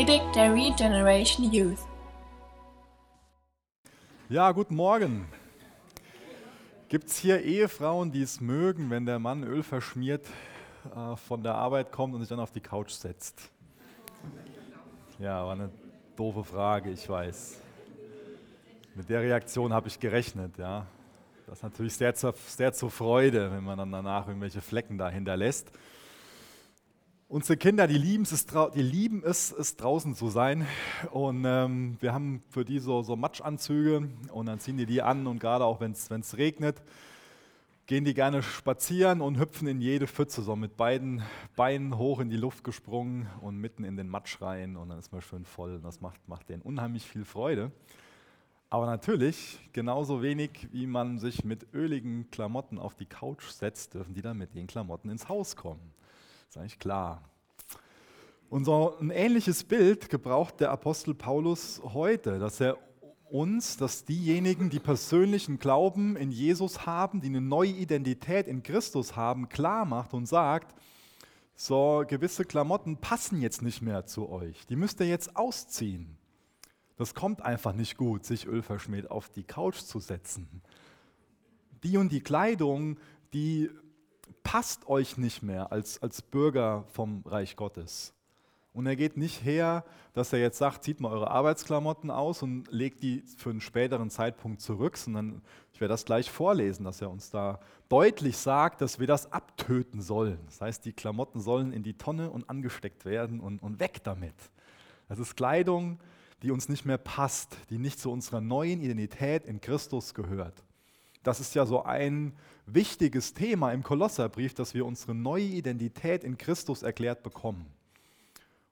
Predigt der Regeneration Youth. Ja, guten Morgen. Gibt es hier Ehefrauen, die es mögen, wenn der Mann Öl verschmiert äh, von der Arbeit kommt und sich dann auf die Couch setzt? Ja, war eine doofe Frage, ich weiß. Mit der Reaktion habe ich gerechnet, ja. Das ist natürlich sehr zur, sehr zur Freude, wenn man dann danach irgendwelche Flecken da hinterlässt. Unsere Kinder, die lieben es, die lieben es, es draußen zu sein. Und ähm, wir haben für die so, so Matschanzüge und dann ziehen die die an und gerade auch wenn es regnet, gehen die gerne spazieren und hüpfen in jede Pfütze, so mit beiden Beinen hoch in die Luft gesprungen und mitten in den Matsch rein und dann ist man schön voll. Und das macht, macht denen unheimlich viel Freude. Aber natürlich, genauso wenig wie man sich mit öligen Klamotten auf die Couch setzt, dürfen die dann mit den Klamotten ins Haus kommen. Ist eigentlich klar. Und so ein ähnliches Bild gebraucht der Apostel Paulus heute, dass er uns, dass diejenigen, die persönlichen Glauben in Jesus haben, die eine neue Identität in Christus haben, klar macht und sagt, so gewisse Klamotten passen jetzt nicht mehr zu euch. Die müsst ihr jetzt ausziehen. Das kommt einfach nicht gut, sich ölverschmiert auf die Couch zu setzen. Die und die Kleidung, die passt euch nicht mehr als, als Bürger vom Reich Gottes. Und er geht nicht her, dass er jetzt sagt, zieht mal eure Arbeitsklamotten aus und legt die für einen späteren Zeitpunkt zurück, sondern ich werde das gleich vorlesen, dass er uns da deutlich sagt, dass wir das abtöten sollen. Das heißt, die Klamotten sollen in die Tonne und angesteckt werden und, und weg damit. Das ist Kleidung, die uns nicht mehr passt, die nicht zu unserer neuen Identität in Christus gehört. Das ist ja so ein wichtiges Thema im Kolosserbrief, dass wir unsere neue Identität in Christus erklärt bekommen.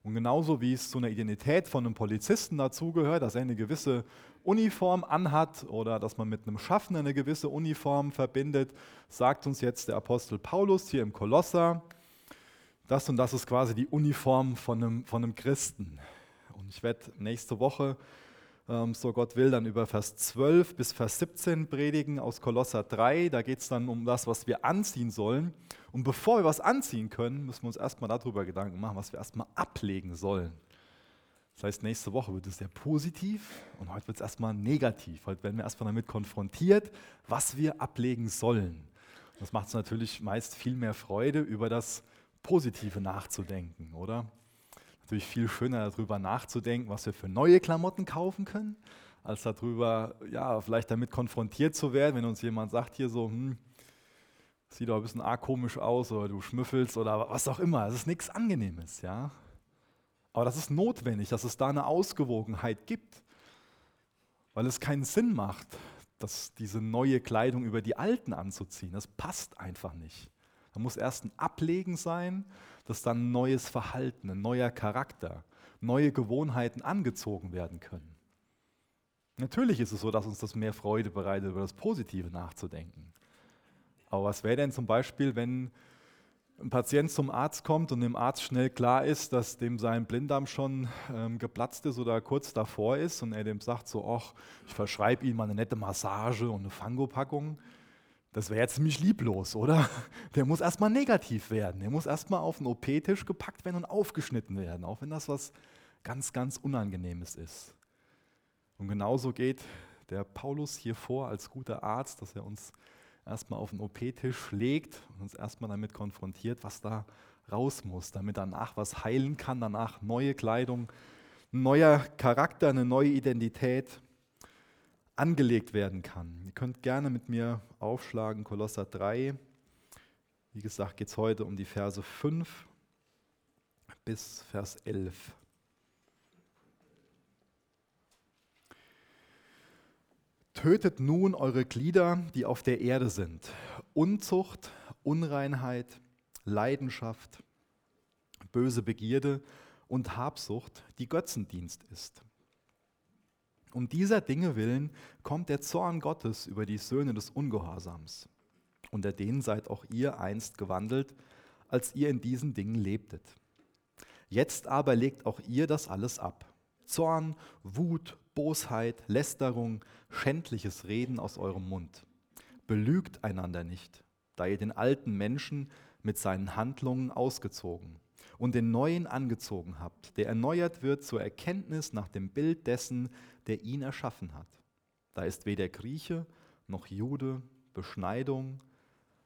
Und genauso wie es zu einer Identität von einem Polizisten dazugehört, dass er eine gewisse Uniform anhat oder dass man mit einem Schaffner eine gewisse Uniform verbindet, sagt uns jetzt der Apostel Paulus hier im Kolosser, das und das ist quasi die Uniform von einem, von einem Christen. Und ich werde nächste Woche so Gott will, dann über Vers 12 bis Vers 17 predigen aus Kolosser 3. Da geht es dann um das, was wir anziehen sollen. Und bevor wir was anziehen können, müssen wir uns erstmal darüber Gedanken machen, was wir erstmal ablegen sollen. Das heißt, nächste Woche wird es sehr positiv und heute wird es erstmal negativ. Heute werden wir erstmal damit konfrontiert, was wir ablegen sollen. Das macht es natürlich meist viel mehr Freude, über das Positive nachzudenken, oder? Natürlich viel schöner darüber nachzudenken, was wir für neue Klamotten kaufen können, als darüber, ja, vielleicht damit konfrontiert zu werden, wenn uns jemand sagt hier so, hm, sieht doch ein bisschen arg komisch aus oder du schnüffelst oder was auch immer. Es ist nichts Angenehmes, ja. Aber das ist notwendig, dass es da eine Ausgewogenheit gibt, weil es keinen Sinn macht, dass diese neue Kleidung über die alten anzuziehen. Das passt einfach nicht. Da muss erst ein Ablegen sein dass dann neues Verhalten, ein neuer Charakter, neue Gewohnheiten angezogen werden können. Natürlich ist es so, dass uns das mehr Freude bereitet, über das Positive nachzudenken. Aber was wäre denn zum Beispiel, wenn ein Patient zum Arzt kommt und dem Arzt schnell klar ist, dass dem sein Blinddarm schon ähm, geplatzt ist oder kurz davor ist und er dem sagt so, ach, ich verschreibe Ihnen mal eine nette Massage und eine Fangopackung, das wäre jetzt ziemlich lieblos, oder? Der muss erstmal negativ werden. Der muss erstmal auf den OP-Tisch gepackt werden und aufgeschnitten werden, auch wenn das was ganz, ganz Unangenehmes ist. Und genauso geht der Paulus hier vor als guter Arzt, dass er uns erstmal auf den OP-Tisch legt und uns erstmal damit konfrontiert, was da raus muss, damit danach was heilen kann, danach neue Kleidung, ein neuer Charakter, eine neue Identität angelegt werden kann. Ihr könnt gerne mit mir aufschlagen, Kolosser 3. Wie gesagt, geht es heute um die Verse 5 bis Vers 11. Tötet nun eure Glieder, die auf der Erde sind. Unzucht, Unreinheit, Leidenschaft, böse Begierde und Habsucht, die Götzendienst ist um dieser Dinge willen kommt der Zorn Gottes über die Söhne des Ungehorsams. Unter denen seid auch ihr einst gewandelt, als ihr in diesen Dingen lebtet. Jetzt aber legt auch ihr das alles ab. Zorn, Wut, Bosheit, Lästerung, schändliches Reden aus eurem Mund. Belügt einander nicht, da ihr den alten Menschen mit seinen Handlungen ausgezogen und den Neuen angezogen habt, der erneuert wird zur Erkenntnis nach dem Bild dessen, der ihn erschaffen hat. Da ist weder Grieche noch Jude, Beschneidung,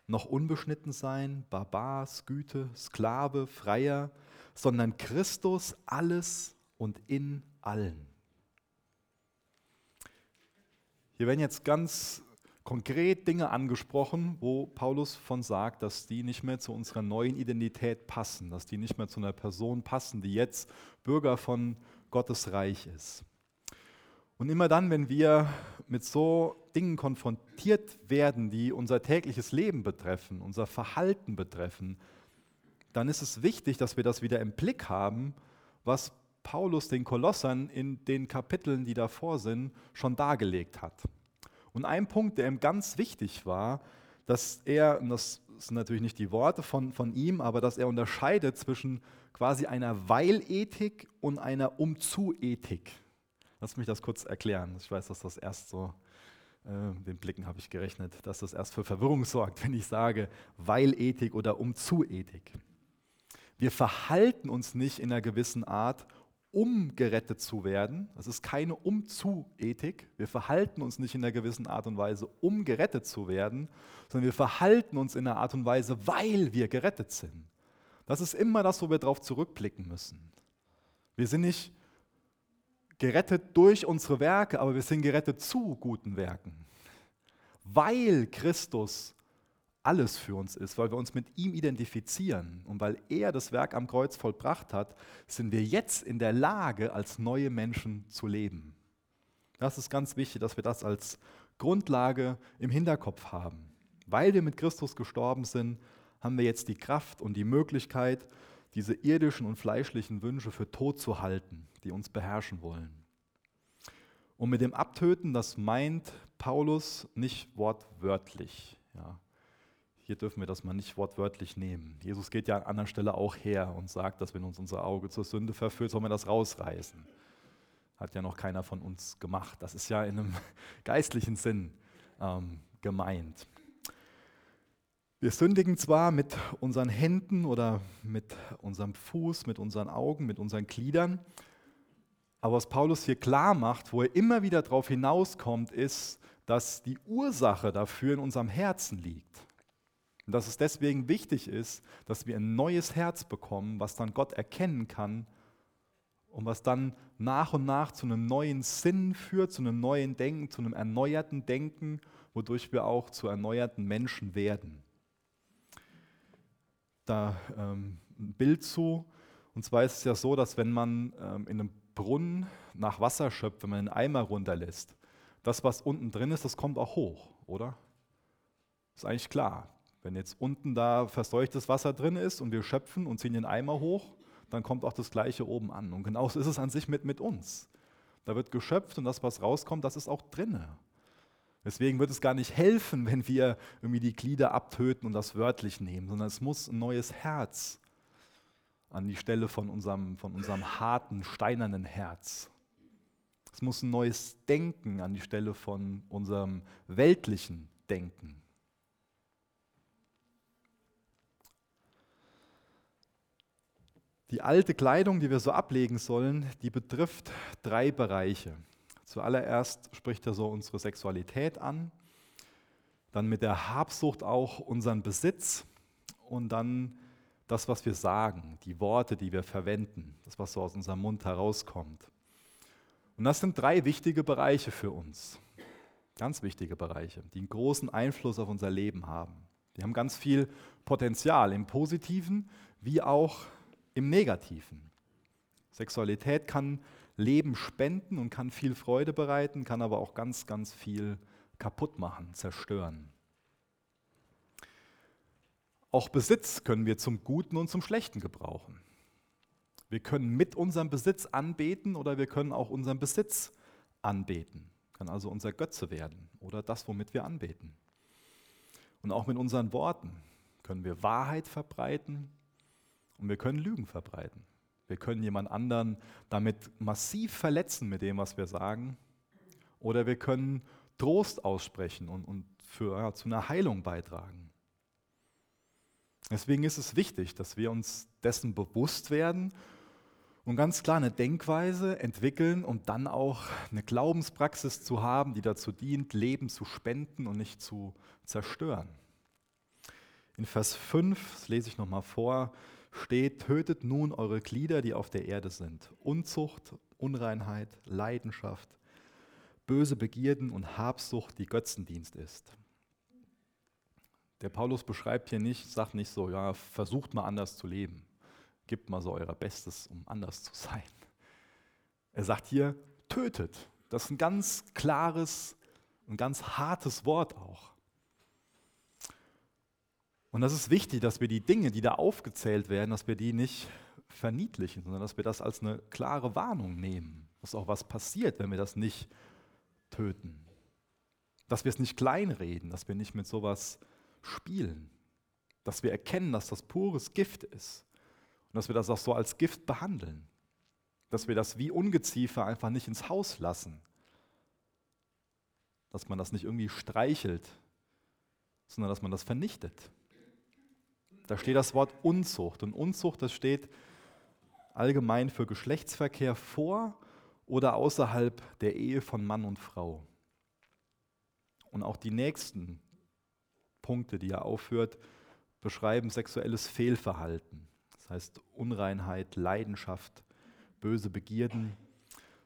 noch unbeschnitten sein, Barbar, Güte, Sklave, Freier, sondern Christus alles und in allen. Hier werden jetzt ganz konkret Dinge angesprochen, wo Paulus von sagt, dass die nicht mehr zu unserer neuen Identität passen, dass die nicht mehr zu einer Person passen, die jetzt Bürger von Gottes Reich ist. Und immer dann, wenn wir mit so Dingen konfrontiert werden, die unser tägliches Leben betreffen, unser Verhalten betreffen, dann ist es wichtig, dass wir das wieder im Blick haben, was Paulus den Kolossern in den Kapiteln, die davor sind, schon dargelegt hat. Und ein Punkt, der ihm ganz wichtig war, dass er, und das sind natürlich nicht die Worte von, von ihm, aber dass er unterscheidet zwischen quasi einer Weilethik und einer Umzu-Ethik. Lass mich das kurz erklären. Ich weiß, dass das erst so, äh, den Blicken habe ich gerechnet, dass das erst für Verwirrung sorgt, wenn ich sage Weilethik oder Umzu-Ethik. Wir verhalten uns nicht in einer gewissen Art, um gerettet zu werden. Das ist keine Umzu-Ethik. Wir verhalten uns nicht in einer gewissen Art und Weise, um gerettet zu werden, sondern wir verhalten uns in einer Art und Weise, weil wir gerettet sind. Das ist immer das, wo wir darauf zurückblicken müssen. Wir sind nicht gerettet durch unsere Werke, aber wir sind gerettet zu guten Werken. Weil Christus alles für uns ist, weil wir uns mit ihm identifizieren und weil er das Werk am Kreuz vollbracht hat, sind wir jetzt in der Lage, als neue Menschen zu leben. Das ist ganz wichtig, dass wir das als Grundlage im Hinterkopf haben. Weil wir mit Christus gestorben sind, haben wir jetzt die Kraft und die Möglichkeit, diese irdischen und fleischlichen Wünsche für tot zu halten, die uns beherrschen wollen. Und mit dem Abtöten, das meint Paulus nicht wortwörtlich. Ja. Hier dürfen wir das mal nicht wortwörtlich nehmen. Jesus geht ja an anderer Stelle auch her und sagt, dass wenn uns unser Auge zur Sünde verführt, sollen wir das rausreißen. Hat ja noch keiner von uns gemacht. Das ist ja in einem geistlichen Sinn ähm, gemeint. Wir sündigen zwar mit unseren Händen oder mit unserem Fuß, mit unseren Augen, mit unseren Gliedern, aber was Paulus hier klar macht, wo er immer wieder darauf hinauskommt, ist, dass die Ursache dafür in unserem Herzen liegt. Und dass es deswegen wichtig ist, dass wir ein neues Herz bekommen, was dann Gott erkennen kann und was dann nach und nach zu einem neuen Sinn führt, zu einem neuen Denken, zu einem erneuerten Denken, wodurch wir auch zu erneuerten Menschen werden. Da ähm, ein Bild zu, und zwar ist es ja so, dass wenn man ähm, in einem Brunnen nach Wasser schöpft, wenn man einen Eimer runterlässt, das, was unten drin ist, das kommt auch hoch, oder? Ist eigentlich klar. Wenn jetzt unten da verseuchtes Wasser drin ist und wir schöpfen und ziehen den Eimer hoch, dann kommt auch das Gleiche oben an. Und genauso ist es an sich mit, mit uns. Da wird geschöpft und das, was rauskommt, das ist auch drinne. Deswegen wird es gar nicht helfen, wenn wir irgendwie die Glieder abtöten und das wörtlich nehmen, sondern es muss ein neues Herz an die Stelle von unserem, von unserem harten, steinernen Herz. Es muss ein neues Denken an die Stelle von unserem weltlichen Denken. Die alte Kleidung, die wir so ablegen sollen, die betrifft drei Bereiche. Zuallererst spricht er so unsere Sexualität an, dann mit der Habsucht auch unseren Besitz und dann das, was wir sagen, die Worte, die wir verwenden, das, was so aus unserem Mund herauskommt. Und das sind drei wichtige Bereiche für uns, ganz wichtige Bereiche, die einen großen Einfluss auf unser Leben haben. Die haben ganz viel Potenzial im positiven wie auch im Negativen. Sexualität kann Leben spenden und kann viel Freude bereiten, kann aber auch ganz, ganz viel kaputt machen, zerstören. Auch Besitz können wir zum Guten und zum Schlechten gebrauchen. Wir können mit unserem Besitz anbeten oder wir können auch unseren Besitz anbeten. Kann also unser Götze werden oder das, womit wir anbeten. Und auch mit unseren Worten können wir Wahrheit verbreiten und wir können Lügen verbreiten. Wir können jemand anderen damit massiv verletzen mit dem, was wir sagen. Oder wir können Trost aussprechen und, und für, ja, zu einer Heilung beitragen. Deswegen ist es wichtig, dass wir uns dessen bewusst werden und ganz klar eine Denkweise entwickeln, um dann auch eine Glaubenspraxis zu haben, die dazu dient, Leben zu spenden und nicht zu zerstören. In Vers 5, das lese ich nochmal vor, steht, tötet nun eure Glieder, die auf der Erde sind. Unzucht, Unreinheit, Leidenschaft, böse Begierden und Habsucht, die Götzendienst ist. Der Paulus beschreibt hier nicht, sagt nicht so, ja, versucht mal anders zu leben. Gebt mal so euer Bestes, um anders zu sein. Er sagt hier, tötet. Das ist ein ganz klares, ein ganz hartes Wort auch. Und das ist wichtig, dass wir die Dinge, die da aufgezählt werden, dass wir die nicht verniedlichen, sondern dass wir das als eine klare Warnung nehmen, dass auch was passiert, wenn wir das nicht töten. Dass wir es nicht kleinreden, dass wir nicht mit sowas spielen, dass wir erkennen, dass das pures Gift ist und dass wir das auch so als Gift behandeln, dass wir das wie Ungeziefer einfach nicht ins Haus lassen, dass man das nicht irgendwie streichelt, sondern dass man das vernichtet. Da steht das Wort Unzucht. Und Unzucht, das steht allgemein für Geschlechtsverkehr vor oder außerhalb der Ehe von Mann und Frau. Und auch die nächsten Punkte, die er aufführt, beschreiben sexuelles Fehlverhalten. Das heißt Unreinheit, Leidenschaft, böse Begierden.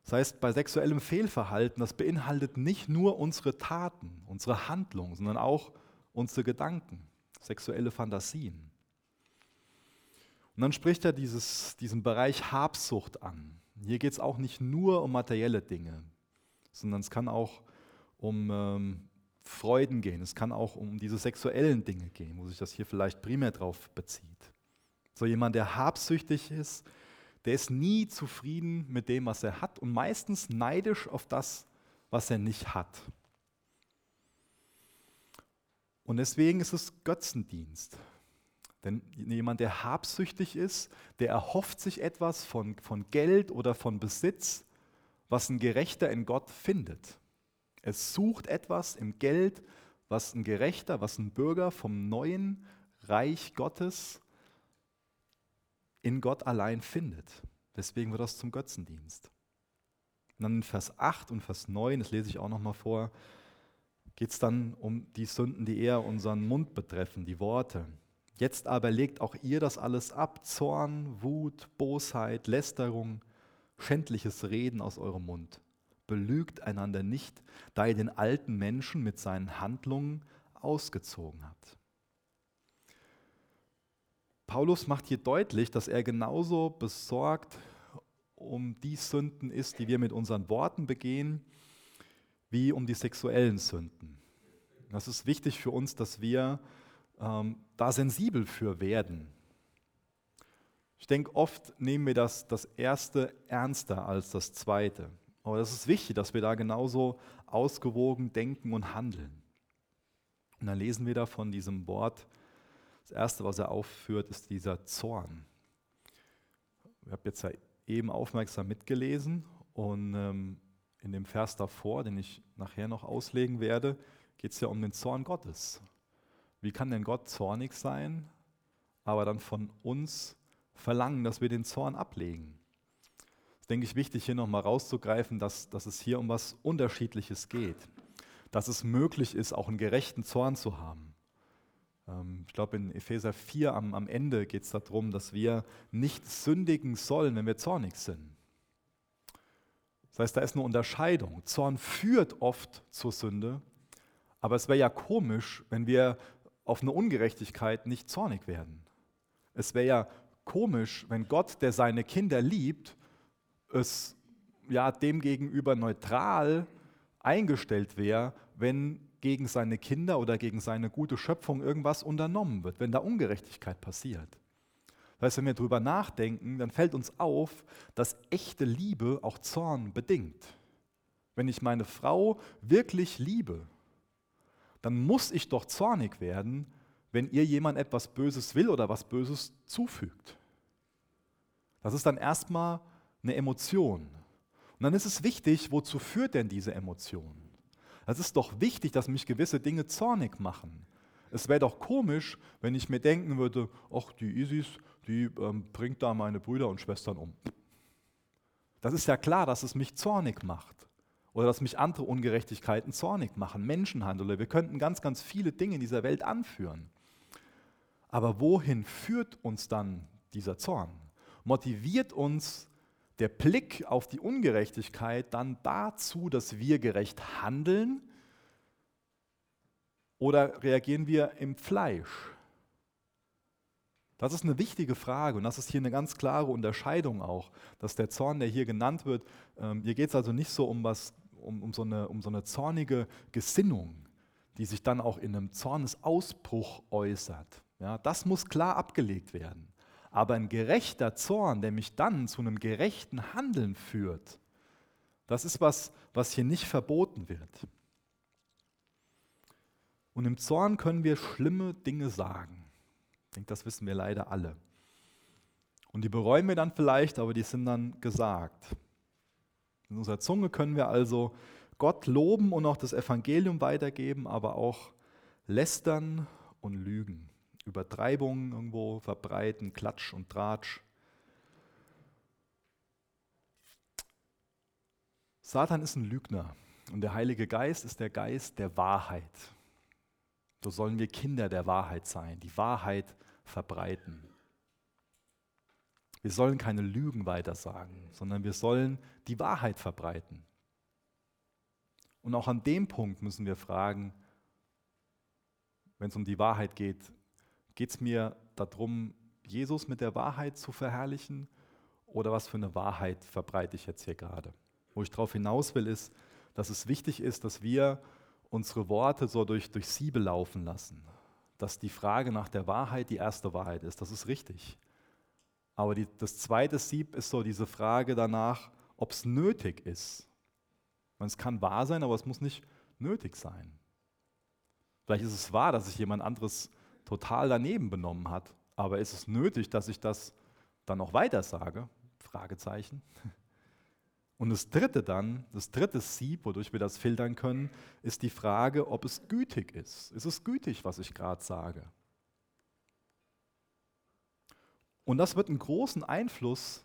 Das heißt, bei sexuellem Fehlverhalten, das beinhaltet nicht nur unsere Taten, unsere Handlungen, sondern auch unsere Gedanken sexuelle Fantasien. Und dann spricht er dieses, diesen Bereich Habsucht an. Hier geht es auch nicht nur um materielle Dinge, sondern es kann auch um ähm, Freuden gehen, es kann auch um diese sexuellen Dinge gehen, wo sich das hier vielleicht primär drauf bezieht. So jemand, der habsüchtig ist, der ist nie zufrieden mit dem, was er hat und meistens neidisch auf das, was er nicht hat. Und deswegen ist es Götzendienst. Denn jemand, der habsüchtig ist, der erhofft sich etwas von, von Geld oder von Besitz, was ein Gerechter in Gott findet. Er sucht etwas im Geld, was ein Gerechter, was ein Bürger vom neuen Reich Gottes in Gott allein findet. Deswegen wird das zum Götzendienst. Und dann in Vers 8 und Vers 9, das lese ich auch nochmal vor, geht es dann um die Sünden, die eher unseren Mund betreffen, die Worte. Jetzt aber legt auch ihr das alles ab, Zorn, Wut, Bosheit, Lästerung, schändliches Reden aus eurem Mund. Belügt einander nicht, da ihr den alten Menschen mit seinen Handlungen ausgezogen habt. Paulus macht hier deutlich, dass er genauso besorgt um die Sünden ist, die wir mit unseren Worten begehen, wie um die sexuellen Sünden. Das ist wichtig für uns, dass wir ähm, da sensibel für werden. Ich denke, oft nehmen wir das, das Erste ernster als das Zweite. Aber das ist wichtig, dass wir da genauso ausgewogen denken und handeln. Und dann lesen wir da von diesem Wort, das Erste, was er aufführt, ist dieser Zorn. Ich habe jetzt ja eben aufmerksam mitgelesen und ähm, in dem Vers davor, den ich nachher noch auslegen werde, geht es ja um den Zorn Gottes. Wie kann denn Gott zornig sein, aber dann von uns verlangen, dass wir den Zorn ablegen? Das denke ich, wichtig, hier nochmal rauszugreifen, dass, dass es hier um was Unterschiedliches geht. Dass es möglich ist, auch einen gerechten Zorn zu haben. Ähm, ich glaube, in Epheser 4 am, am Ende geht es darum, dass wir nicht sündigen sollen, wenn wir zornig sind. Das heißt, da ist eine Unterscheidung. Zorn führt oft zur Sünde, aber es wäre ja komisch, wenn wir auf eine Ungerechtigkeit nicht zornig werden. Es wäre ja komisch, wenn Gott, der seine Kinder liebt, es ja demgegenüber neutral eingestellt wäre, wenn gegen seine Kinder oder gegen seine gute Schöpfung irgendwas unternommen wird, wenn da Ungerechtigkeit passiert. Das heißt, wenn wir darüber nachdenken, dann fällt uns auf, dass echte Liebe auch Zorn bedingt. Wenn ich meine Frau wirklich liebe, dann muss ich doch zornig werden, wenn ihr jemand etwas Böses will oder was Böses zufügt. Das ist dann erstmal eine Emotion. Und dann ist es wichtig, wozu führt denn diese Emotion? Es ist doch wichtig, dass mich gewisse Dinge zornig machen. Es wäre doch komisch, wenn ich mir denken würde, ach, die Isis, die ähm, bringt da meine Brüder und Schwestern um. Das ist ja klar, dass es mich zornig macht oder dass mich andere Ungerechtigkeiten zornig machen, Menschenhandel. Wir könnten ganz, ganz viele Dinge in dieser Welt anführen. Aber wohin führt uns dann dieser Zorn? Motiviert uns der Blick auf die Ungerechtigkeit dann dazu, dass wir gerecht handeln? Oder reagieren wir im Fleisch? Das ist eine wichtige Frage und das ist hier eine ganz klare Unterscheidung auch, dass der Zorn, der hier genannt wird, ähm, hier geht es also nicht so um, was, um, um, so eine, um so eine zornige Gesinnung, die sich dann auch in einem Zornesausbruch äußert. Ja, das muss klar abgelegt werden. Aber ein gerechter Zorn, der mich dann zu einem gerechten Handeln führt, das ist was, was hier nicht verboten wird. Und im Zorn können wir schlimme Dinge sagen. Ich denke, das wissen wir leider alle. Und die bereuen wir dann vielleicht, aber die sind dann gesagt. In unserer Zunge können wir also Gott loben und auch das Evangelium weitergeben, aber auch lästern und lügen. Übertreibungen irgendwo verbreiten, Klatsch und Tratsch. Satan ist ein Lügner und der Heilige Geist ist der Geist der Wahrheit. So sollen wir Kinder der Wahrheit sein, die Wahrheit verbreiten. Wir sollen keine Lügen weitersagen, sondern wir sollen die Wahrheit verbreiten. Und auch an dem Punkt müssen wir fragen, wenn es um die Wahrheit geht, geht es mir darum, Jesus mit der Wahrheit zu verherrlichen oder was für eine Wahrheit verbreite ich jetzt hier gerade? Wo ich darauf hinaus will, ist, dass es wichtig ist, dass wir unsere Worte so durch, durch Siebe laufen lassen. Dass die Frage nach der Wahrheit die erste Wahrheit ist, das ist richtig. Aber die, das zweite Sieb ist so diese Frage danach, ob es nötig ist. Meine, es kann wahr sein, aber es muss nicht nötig sein. Vielleicht ist es wahr, dass sich jemand anderes total daneben benommen hat, aber ist es nötig, dass ich das dann noch weiter sage? Fragezeichen. Und das dritte dann, das dritte Sieb, wodurch wir das filtern können, ist die Frage, ob es gütig ist. Ist es gütig, was ich gerade sage? Und das wird einen großen Einfluss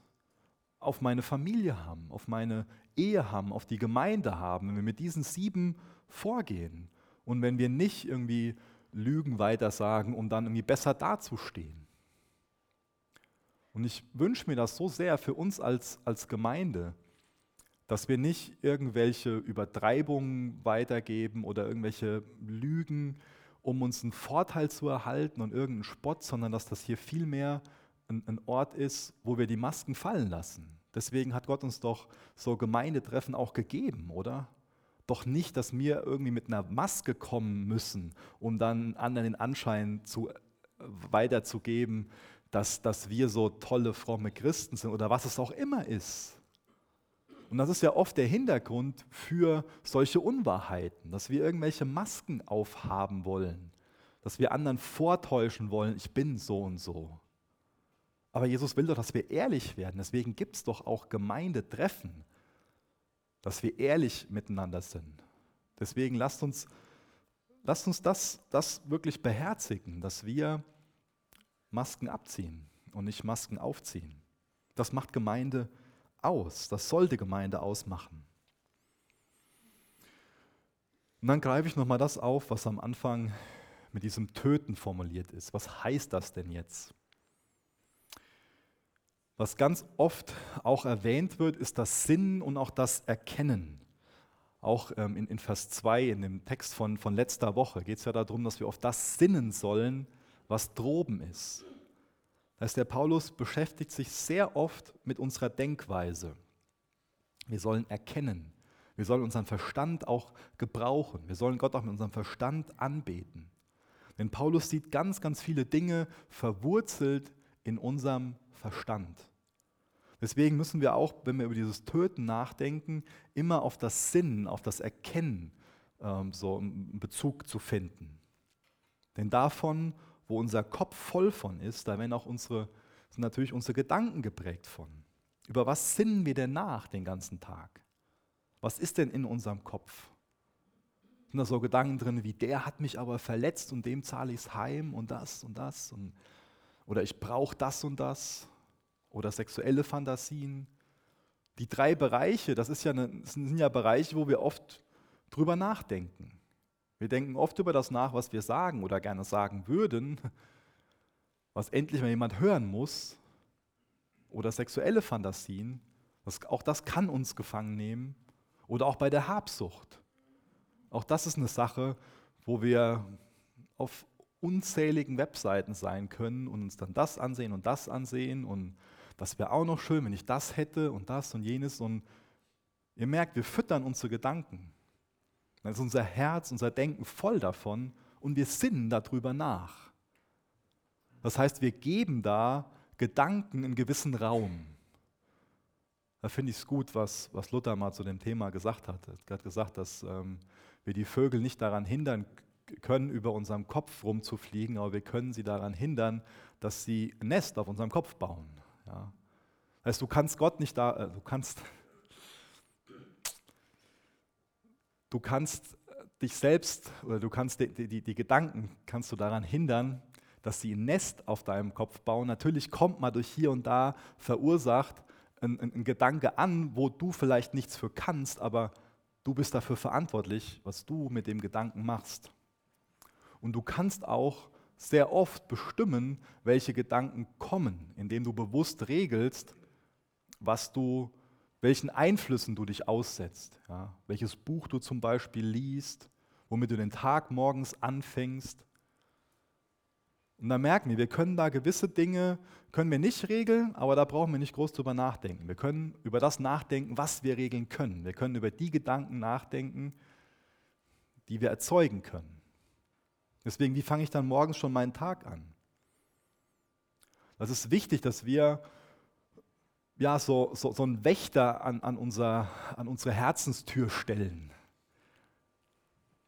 auf meine Familie haben, auf meine Ehe haben, auf die Gemeinde haben, wenn wir mit diesen sieben vorgehen und wenn wir nicht irgendwie Lügen weitersagen, um dann irgendwie besser dazustehen. Und ich wünsche mir das so sehr für uns als, als Gemeinde, dass wir nicht irgendwelche Übertreibungen weitergeben oder irgendwelche Lügen, um uns einen Vorteil zu erhalten und irgendeinen Spott, sondern dass das hier vielmehr ein, ein Ort ist, wo wir die Masken fallen lassen. Deswegen hat Gott uns doch so Gemeindetreffen auch gegeben, oder? Doch nicht, dass wir irgendwie mit einer Maske kommen müssen, um dann anderen den Anschein zu, äh, weiterzugeben, dass, dass wir so tolle, fromme Christen sind oder was es auch immer ist. Und das ist ja oft der Hintergrund für solche Unwahrheiten, dass wir irgendwelche Masken aufhaben wollen, dass wir anderen vortäuschen wollen, ich bin so und so. Aber Jesus will doch, dass wir ehrlich werden. Deswegen gibt es doch auch Gemeindetreffen, dass wir ehrlich miteinander sind. Deswegen lasst uns, lasst uns das, das wirklich beherzigen, dass wir Masken abziehen und nicht Masken aufziehen. Das macht Gemeinde aus. Das sollte Gemeinde ausmachen. Und dann greife ich nochmal das auf, was am Anfang mit diesem Töten formuliert ist. Was heißt das denn jetzt? Was ganz oft auch erwähnt wird, ist das Sinnen und auch das Erkennen. Auch ähm, in, in, Vers 2 in dem Text von, von letzter Woche geht es ja darum, dass wir auf das sinnen sollen, was droben ist. Das heißt, der Paulus beschäftigt sich sehr oft mit unserer Denkweise. Wir sollen erkennen. Wir sollen unseren Verstand auch gebrauchen. Wir sollen Gott auch mit unserem Verstand anbeten. Denn Paulus sieht ganz, ganz viele Dinge verwurzelt in unserem Verstand. Deswegen müssen wir auch, wenn wir über dieses Töten nachdenken, immer auf das Sinnen, auf das Erkennen ähm, so einen Bezug zu finden. Denn davon wo unser Kopf voll von ist, da werden auch unsere, sind natürlich unsere Gedanken geprägt von. Über was sinnen wir denn nach den ganzen Tag? Was ist denn in unserem Kopf? Sind da so Gedanken drin wie, der hat mich aber verletzt und dem zahle ich es heim und das und das. Und, oder ich brauche das und das. Oder sexuelle Fantasien. Die drei Bereiche, das, ja eine, das sind ja Bereiche, wo wir oft drüber nachdenken. Wir denken oft über das nach, was wir sagen oder gerne sagen würden, was endlich mal jemand hören muss. Oder sexuelle Fantasien. Das, auch das kann uns gefangen nehmen. Oder auch bei der Habsucht. Auch das ist eine Sache, wo wir auf unzähligen Webseiten sein können und uns dann das ansehen und das ansehen und das wäre auch noch schön, wenn ich das hätte und das und jenes und ihr merkt, wir füttern unsere Gedanken. Dann ist unser Herz, unser Denken voll davon und wir sinnen darüber nach. Das heißt, wir geben da Gedanken einen gewissen Raum. Da finde ich es gut, was, was Luther mal zu dem Thema gesagt hat. Er hat gesagt, dass ähm, wir die Vögel nicht daran hindern können, über unserem Kopf rumzufliegen, aber wir können sie daran hindern, dass sie ein Nest auf unserem Kopf bauen. Ja. Das heißt, du kannst Gott nicht da, äh, du kannst, du kannst dich selbst oder du kannst die, die, die Gedanken kannst du daran hindern, dass sie ein Nest auf deinem Kopf bauen. Natürlich kommt mal durch hier und da verursacht ein, ein, ein Gedanke an, wo du vielleicht nichts für kannst, aber Du bist dafür verantwortlich, was du mit dem Gedanken machst. Und du kannst auch sehr oft bestimmen, welche Gedanken kommen, indem du bewusst regelst, was du, welchen Einflüssen du dich aussetzt, ja, welches Buch du zum Beispiel liest, womit du den Tag morgens anfängst, und da merken wir, wir können da gewisse Dinge, können wir nicht regeln, aber da brauchen wir nicht groß drüber nachdenken. Wir können über das nachdenken, was wir regeln können. Wir können über die Gedanken nachdenken, die wir erzeugen können. Deswegen, wie fange ich dann morgens schon meinen Tag an? Das ist wichtig, dass wir ja, so, so, so einen Wächter an, an, unser, an unsere Herzenstür stellen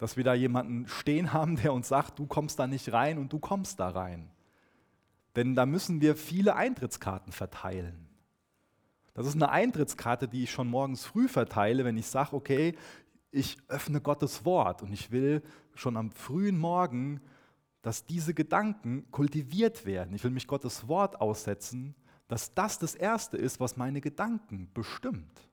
dass wir da jemanden stehen haben, der uns sagt, du kommst da nicht rein und du kommst da rein. Denn da müssen wir viele Eintrittskarten verteilen. Das ist eine Eintrittskarte, die ich schon morgens früh verteile, wenn ich sage, okay, ich öffne Gottes Wort und ich will schon am frühen Morgen, dass diese Gedanken kultiviert werden. Ich will mich Gottes Wort aussetzen, dass das das Erste ist, was meine Gedanken bestimmt.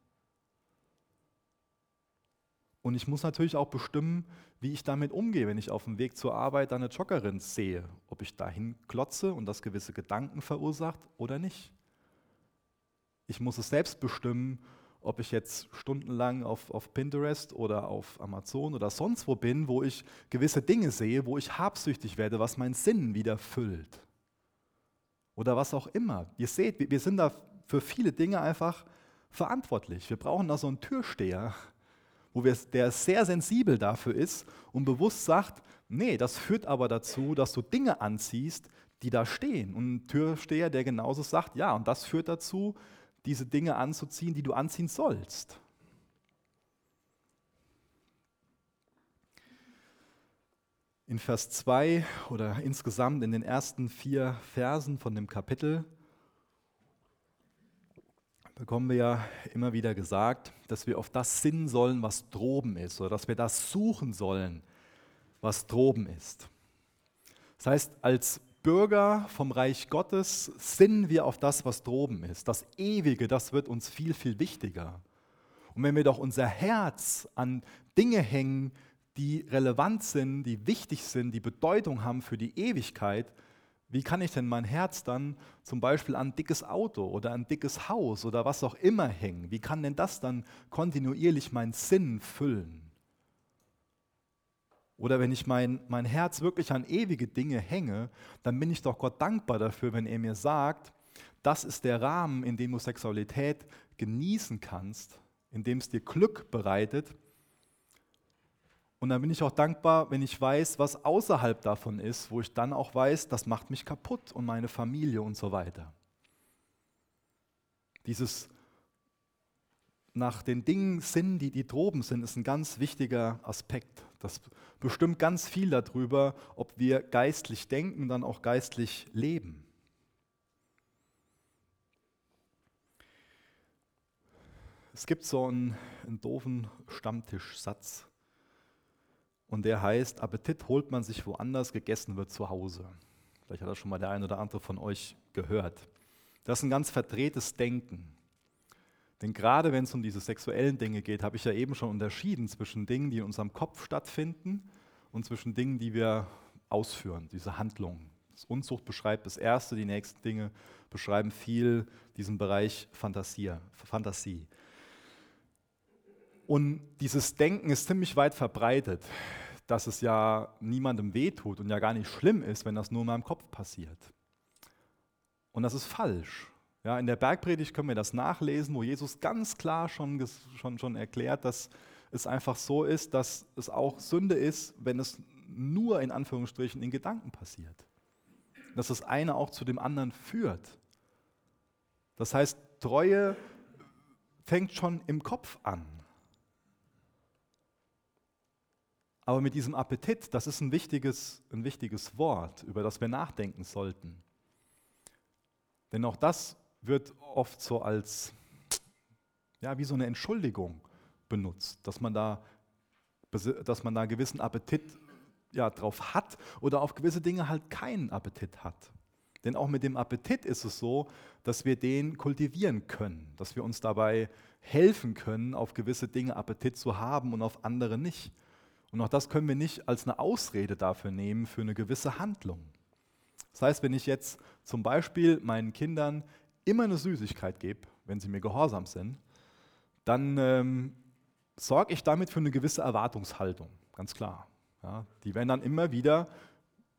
Und ich muss natürlich auch bestimmen, wie ich damit umgehe, wenn ich auf dem Weg zur Arbeit eine Joggerin sehe, ob ich dahin klotze und das gewisse Gedanken verursacht oder nicht. Ich muss es selbst bestimmen, ob ich jetzt stundenlang auf, auf Pinterest oder auf Amazon oder sonst wo bin, wo ich gewisse Dinge sehe, wo ich habsüchtig werde, was meinen Sinn wieder füllt. Oder was auch immer. Ihr seht, wir sind da für viele Dinge einfach verantwortlich. Wir brauchen da so einen Türsteher, wo wir, der sehr sensibel dafür ist und bewusst sagt, nee, das führt aber dazu, dass du Dinge anziehst, die da stehen. Und ein Türsteher, der genauso sagt, ja, und das führt dazu, diese Dinge anzuziehen, die du anziehen sollst. In Vers 2 oder insgesamt in den ersten vier Versen von dem Kapitel bekommen wir ja immer wieder gesagt, dass wir auf das sinnen sollen, was droben ist, oder dass wir das suchen sollen, was droben ist. Das heißt, als Bürger vom Reich Gottes sinnen wir auf das, was droben ist. Das Ewige, das wird uns viel, viel wichtiger. Und wenn wir doch unser Herz an Dinge hängen, die relevant sind, die wichtig sind, die Bedeutung haben für die Ewigkeit, wie kann ich denn mein Herz dann zum Beispiel an ein dickes Auto oder ein dickes Haus oder was auch immer hängen? Wie kann denn das dann kontinuierlich meinen Sinn füllen? Oder wenn ich mein, mein Herz wirklich an ewige Dinge hänge, dann bin ich doch Gott dankbar dafür, wenn er mir sagt, das ist der Rahmen, in dem du Sexualität genießen kannst, in dem es dir Glück bereitet und dann bin ich auch dankbar, wenn ich weiß, was außerhalb davon ist, wo ich dann auch weiß, das macht mich kaputt und meine Familie und so weiter. Dieses nach den Dingen Sinn, die die droben sind, ist ein ganz wichtiger Aspekt. Das bestimmt ganz viel darüber, ob wir geistlich denken, dann auch geistlich leben. Es gibt so einen, einen doofen Stammtischsatz Und der heißt, Appetit holt man sich woanders, gegessen wird zu Hause. Vielleicht hat das schon mal der eine oder andere von euch gehört. Das ist ein ganz verdrehtes Denken. Denn gerade wenn es um diese sexuellen Dinge geht, habe ich ja eben schon unterschieden zwischen Dingen, die in unserem Kopf stattfinden und zwischen Dingen, die wir ausführen, diese Handlungen. Das Unzucht beschreibt das Erste, die nächsten Dinge beschreiben viel diesen Bereich Fantasie. Und dieses Denken ist ziemlich weit verbreitet, dass es ja niemandem wehtut und ja gar nicht schlimm ist, wenn das nur in meinem Kopf passiert. Und das ist falsch. Ja, in der Bergpredigt können wir das nachlesen, wo Jesus ganz klar schon, schon, schon erklärt, dass es einfach so ist, dass es auch Sünde ist, wenn es nur in Anführungsstrichen in Gedanken passiert. Dass das eine auch zu dem anderen führt. Das heißt, Treue fängt schon im Kopf an. Aber mit diesem Appetit, das ist ein wichtiges, ein wichtiges Wort, über das wir nachdenken sollten. Denn auch das wird oft so als, ja, wie so eine Entschuldigung benutzt, dass man da, dass man da gewissen Appetit ja, drauf hat oder auf gewisse Dinge halt keinen Appetit hat. Denn auch mit dem Appetit ist es so, dass wir den kultivieren können, dass wir uns dabei helfen können, auf gewisse Dinge Appetit zu haben und auf andere nicht. Und auch das können wir nicht als eine Ausrede dafür nehmen für eine gewisse Handlung. Das heißt, wenn ich jetzt zum Beispiel meinen Kindern immer eine Süßigkeit gebe, wenn sie mir gehorsam sind, dann ähm, sorge ich damit für eine gewisse Erwartungshaltung, ganz klar. Ja, die werden dann immer wieder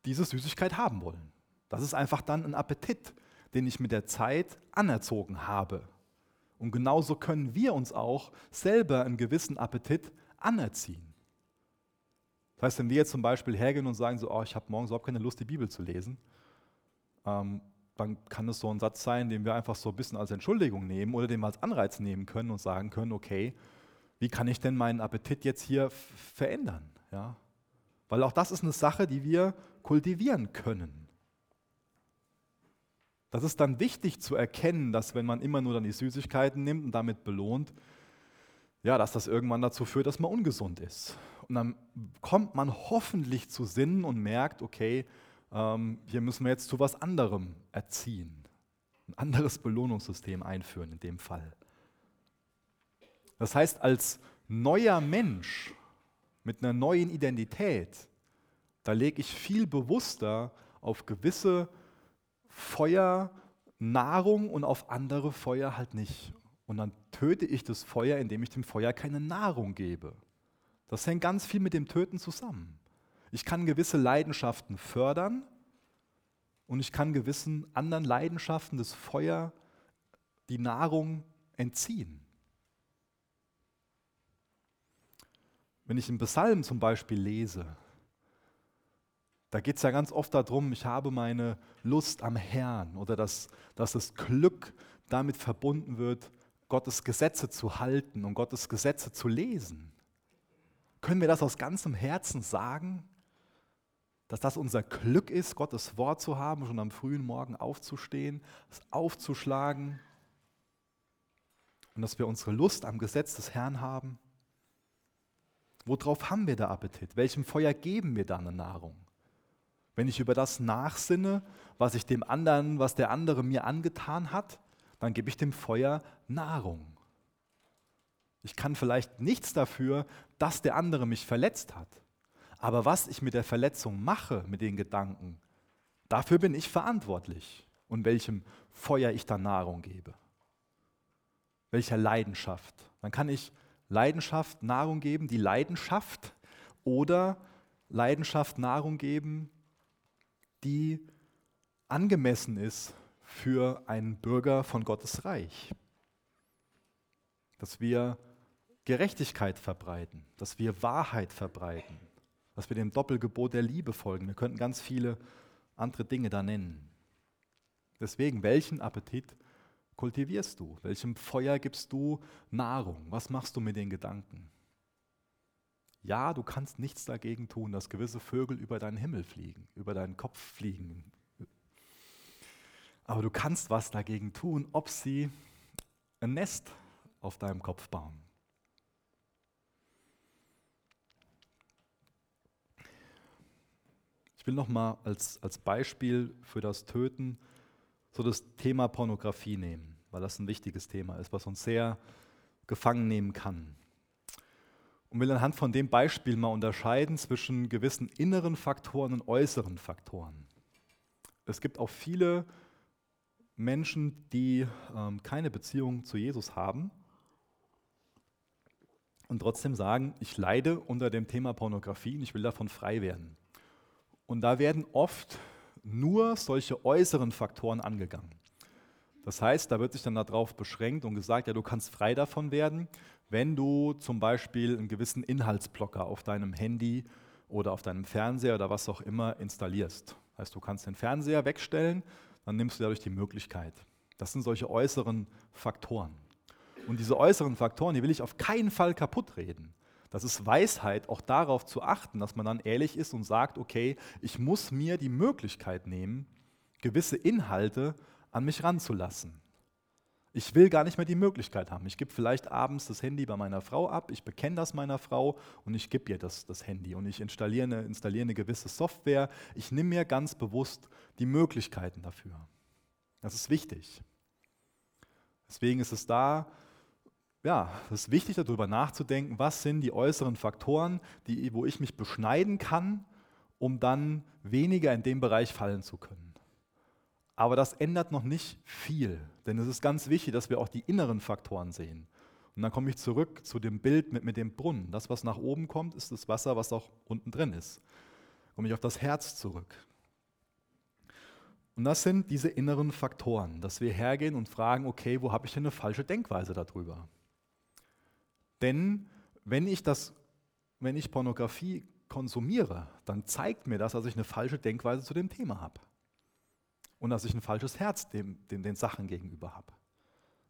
diese Süßigkeit haben wollen. Das ist einfach dann ein Appetit, den ich mit der Zeit anerzogen habe. Und genauso können wir uns auch selber einen gewissen Appetit anerziehen. Das heißt, wenn wir jetzt zum Beispiel hergehen und sagen, so, oh, ich habe morgens überhaupt keine Lust, die Bibel zu lesen, ähm, dann kann es so ein Satz sein, den wir einfach so ein bisschen als Entschuldigung nehmen oder den wir als Anreiz nehmen können und sagen können, okay, wie kann ich denn meinen Appetit jetzt hier verändern? Ja? Weil auch das ist eine Sache, die wir kultivieren können. Das ist dann wichtig zu erkennen, dass wenn man immer nur dann die Süßigkeiten nimmt und damit belohnt, ja, dass das irgendwann dazu führt, dass man ungesund ist. Und dann kommt man hoffentlich zu Sinnen und merkt, okay, ähm, hier müssen wir jetzt zu was anderem erziehen. Ein anderes Belohnungssystem einführen in dem Fall. Das heißt, als neuer Mensch mit einer neuen Identität, da lege ich viel bewusster auf gewisse Feuer Nahrung und auf andere Feuer halt nicht. Und dann töte ich das Feuer, indem ich dem Feuer keine Nahrung gebe. Das hängt ganz viel mit dem Töten zusammen. Ich kann gewisse Leidenschaften fördern und ich kann gewissen anderen Leidenschaften das Feuer, die Nahrung entziehen. Wenn ich im Psalm zum Beispiel lese, da geht es ja ganz oft darum, ich habe meine Lust am Herrn oder dass, dass das Glück damit verbunden wird, Gottes Gesetze zu halten und Gottes Gesetze zu lesen. Können wir das aus ganzem Herzen sagen? Dass das unser Glück ist, Gottes Wort zu haben, schon am frühen Morgen aufzustehen, es aufzuschlagen und dass wir unsere Lust am Gesetz des Herrn haben. Worauf haben wir da Appetit? Welchem Feuer geben wir da eine Nahrung? Wenn ich über das nachsinne, was ich dem anderen, was der andere mir angetan hat, dann gebe ich dem Feuer Nahrung. Ich kann vielleicht nichts dafür, dass der andere mich verletzt hat. Aber was ich mit der Verletzung mache, mit den Gedanken, dafür bin ich verantwortlich. Und welchem Feuer ich da Nahrung gebe. Welcher Leidenschaft. Dann kann ich Leidenschaft Nahrung geben, die Leidenschaft oder Leidenschaft Nahrung geben, die angemessen ist für einen Bürger von Gottes Reich. Dass wir Gerechtigkeit verbreiten, dass wir Wahrheit verbreiten, dass wir dem Doppelgebot der Liebe folgen. Wir könnten ganz viele andere Dinge da nennen. Deswegen, welchen Appetit kultivierst du? Welchem Feuer gibst du Nahrung? Was machst du mit den Gedanken? Ja, du kannst nichts dagegen tun, dass gewisse Vögel über deinen Himmel fliegen, über deinen Kopf fliegen. Aber du kannst was dagegen tun, ob sie ein Nest auf deinem Kopf bauen. Ich will nochmal als, als Beispiel für das Töten so das Thema Pornografie nehmen, weil das ein wichtiges Thema ist, was uns sehr gefangen nehmen kann. Und will anhand von dem Beispiel mal unterscheiden zwischen gewissen inneren Faktoren und äußeren Faktoren. Es gibt auch viele Menschen, die ähm, keine Beziehung zu Jesus haben und trotzdem sagen, ich leide unter dem Thema Pornografie und ich will davon frei werden. Und da werden oft nur solche äußeren Faktoren angegangen. Das heißt, da wird sich dann darauf beschränkt und gesagt, ja, du kannst frei davon werden, wenn du zum Beispiel einen gewissen Inhaltsblocker auf deinem Handy oder auf deinem Fernseher oder was auch immer installierst. Das heißt, du kannst den Fernseher wegstellen, dann nimmst du dadurch die Möglichkeit. Das sind solche äußeren Faktoren. Und diese äußeren Faktoren, die will ich auf keinen Fall kaputt reden. Das ist Weisheit, auch darauf zu achten, dass man dann ehrlich ist und sagt, okay, ich muss mir die Möglichkeit nehmen, gewisse Inhalte an mich ranzulassen. Ich will gar nicht mehr die Möglichkeit haben. Ich gebe vielleicht abends das Handy bei meiner Frau ab, ich bekenne das meiner Frau und ich gebe ihr das, das Handy und ich installiere eine, installiere eine gewisse Software. Ich nehme mir ganz bewusst die Möglichkeiten dafür. Das ist wichtig. Deswegen ist es da, ja, es ist wichtig darüber nachzudenken, was sind die äußeren Faktoren, die, wo ich mich beschneiden kann, um dann weniger in dem Bereich fallen zu können. Aber das ändert noch nicht viel, denn es ist ganz wichtig, dass wir auch die inneren Faktoren sehen. Und dann komme ich zurück zu dem Bild mit, mit dem Brunnen. Das, was nach oben kommt, ist das Wasser, was auch unten drin ist. Komme ich auf das Herz zurück. Und das sind diese inneren Faktoren, dass wir hergehen und fragen, okay, wo habe ich denn eine falsche Denkweise darüber? Denn wenn ich, das, wenn ich Pornografie konsumiere, dann zeigt mir das, dass ich eine falsche Denkweise zu dem Thema habe und dass ich ein falsches Herz dem, dem, den Sachen gegenüber habe.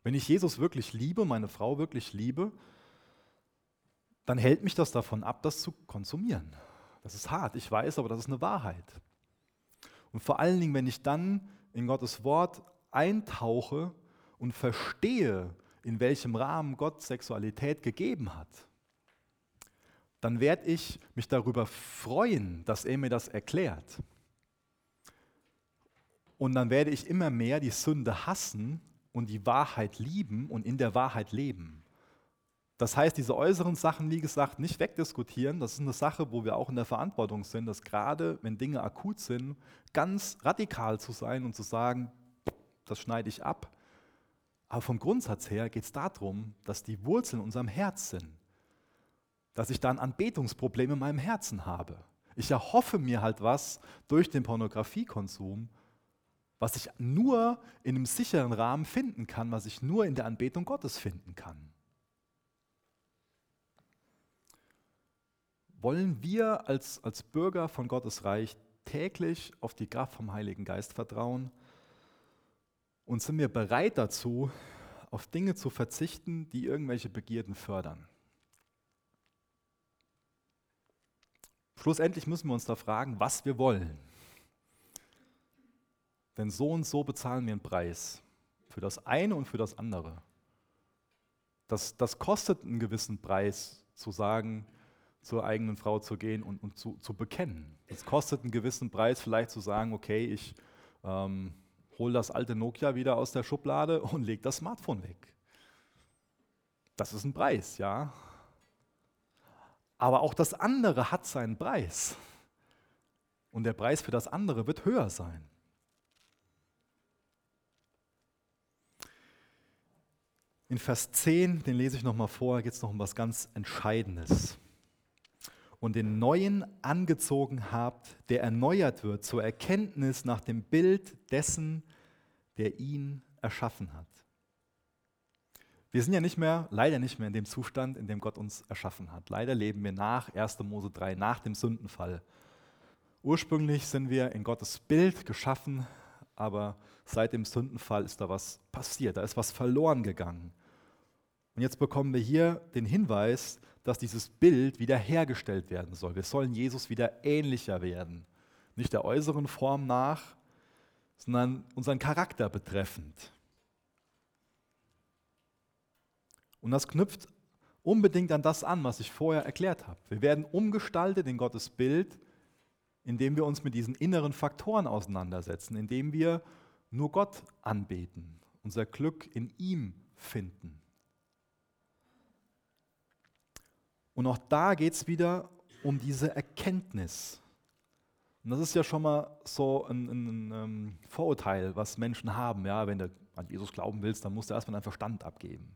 Wenn ich Jesus wirklich liebe, meine Frau wirklich liebe, dann hält mich das davon ab, das zu konsumieren. Das ist hart, ich weiß, aber das ist eine Wahrheit. Und vor allen Dingen, wenn ich dann in Gottes Wort eintauche und verstehe, in welchem Rahmen Gott Sexualität gegeben hat, dann werde ich mich darüber freuen, dass er mir das erklärt. Und dann werde ich immer mehr die Sünde hassen und die Wahrheit lieben und in der Wahrheit leben. Das heißt, diese äußeren Sachen, wie gesagt, nicht wegdiskutieren. Das ist eine Sache, wo wir auch in der Verantwortung sind, dass gerade wenn Dinge akut sind, ganz radikal zu sein und zu sagen, das schneide ich ab. Aber vom Grundsatz her geht es darum, dass die Wurzeln in unserem Herz sind. Dass ich da ein Anbetungsproblem in meinem Herzen habe. Ich erhoffe mir halt was durch den Pornografiekonsum was ich nur in einem sicheren Rahmen finden kann, was ich nur in der Anbetung Gottes finden kann. Wollen wir als, als Bürger von Gottes Reich täglich auf die Kraft vom Heiligen Geist vertrauen? Und sind wir bereit dazu, auf Dinge zu verzichten, die irgendwelche Begierden fördern? Schlussendlich müssen wir uns da fragen, was wir wollen. Denn so und so bezahlen wir einen Preis. Für das eine und für das andere. Das, das kostet einen gewissen Preis, zu sagen, zur eigenen Frau zu gehen und, und zu, zu bekennen. Es kostet einen gewissen Preis, vielleicht zu sagen, okay, ich ähm, hole das alte Nokia wieder aus der Schublade und lege das Smartphone weg. Das ist ein Preis, ja. Aber auch das andere hat seinen Preis. Und der Preis für das andere wird höher sein. In Vers 10, den lese ich nochmal vor, geht es noch um was ganz Entscheidendes. Und den Neuen angezogen habt, der erneuert wird zur Erkenntnis nach dem Bild dessen, der ihn erschaffen hat. Wir sind ja nicht mehr, leider nicht mehr in dem Zustand, in dem Gott uns erschaffen hat. Leider leben wir nach 1. Mose 3, nach dem Sündenfall. Ursprünglich sind wir in Gottes Bild geschaffen, aber seit dem Sündenfall ist da was passiert, da ist was verloren gegangen. Und jetzt bekommen wir hier den Hinweis, dass dieses Bild wiederhergestellt werden soll. Wir sollen Jesus wieder ähnlicher werden. Nicht der äußeren Form nach, sondern unseren Charakter betreffend. Und das knüpft unbedingt an das an, was ich vorher erklärt habe. Wir werden umgestaltet in Gottes Bild indem wir uns mit diesen inneren Faktoren auseinandersetzen, indem wir nur Gott anbeten, unser Glück in ihm finden. Und auch da geht es wieder um diese Erkenntnis. Und das ist ja schon mal so ein, ein, ein, ähm, Vorurteil, was Menschen haben. Ja, wenn du an Jesus glauben willst, dann musst du erstmal deinen Verstand abgeben.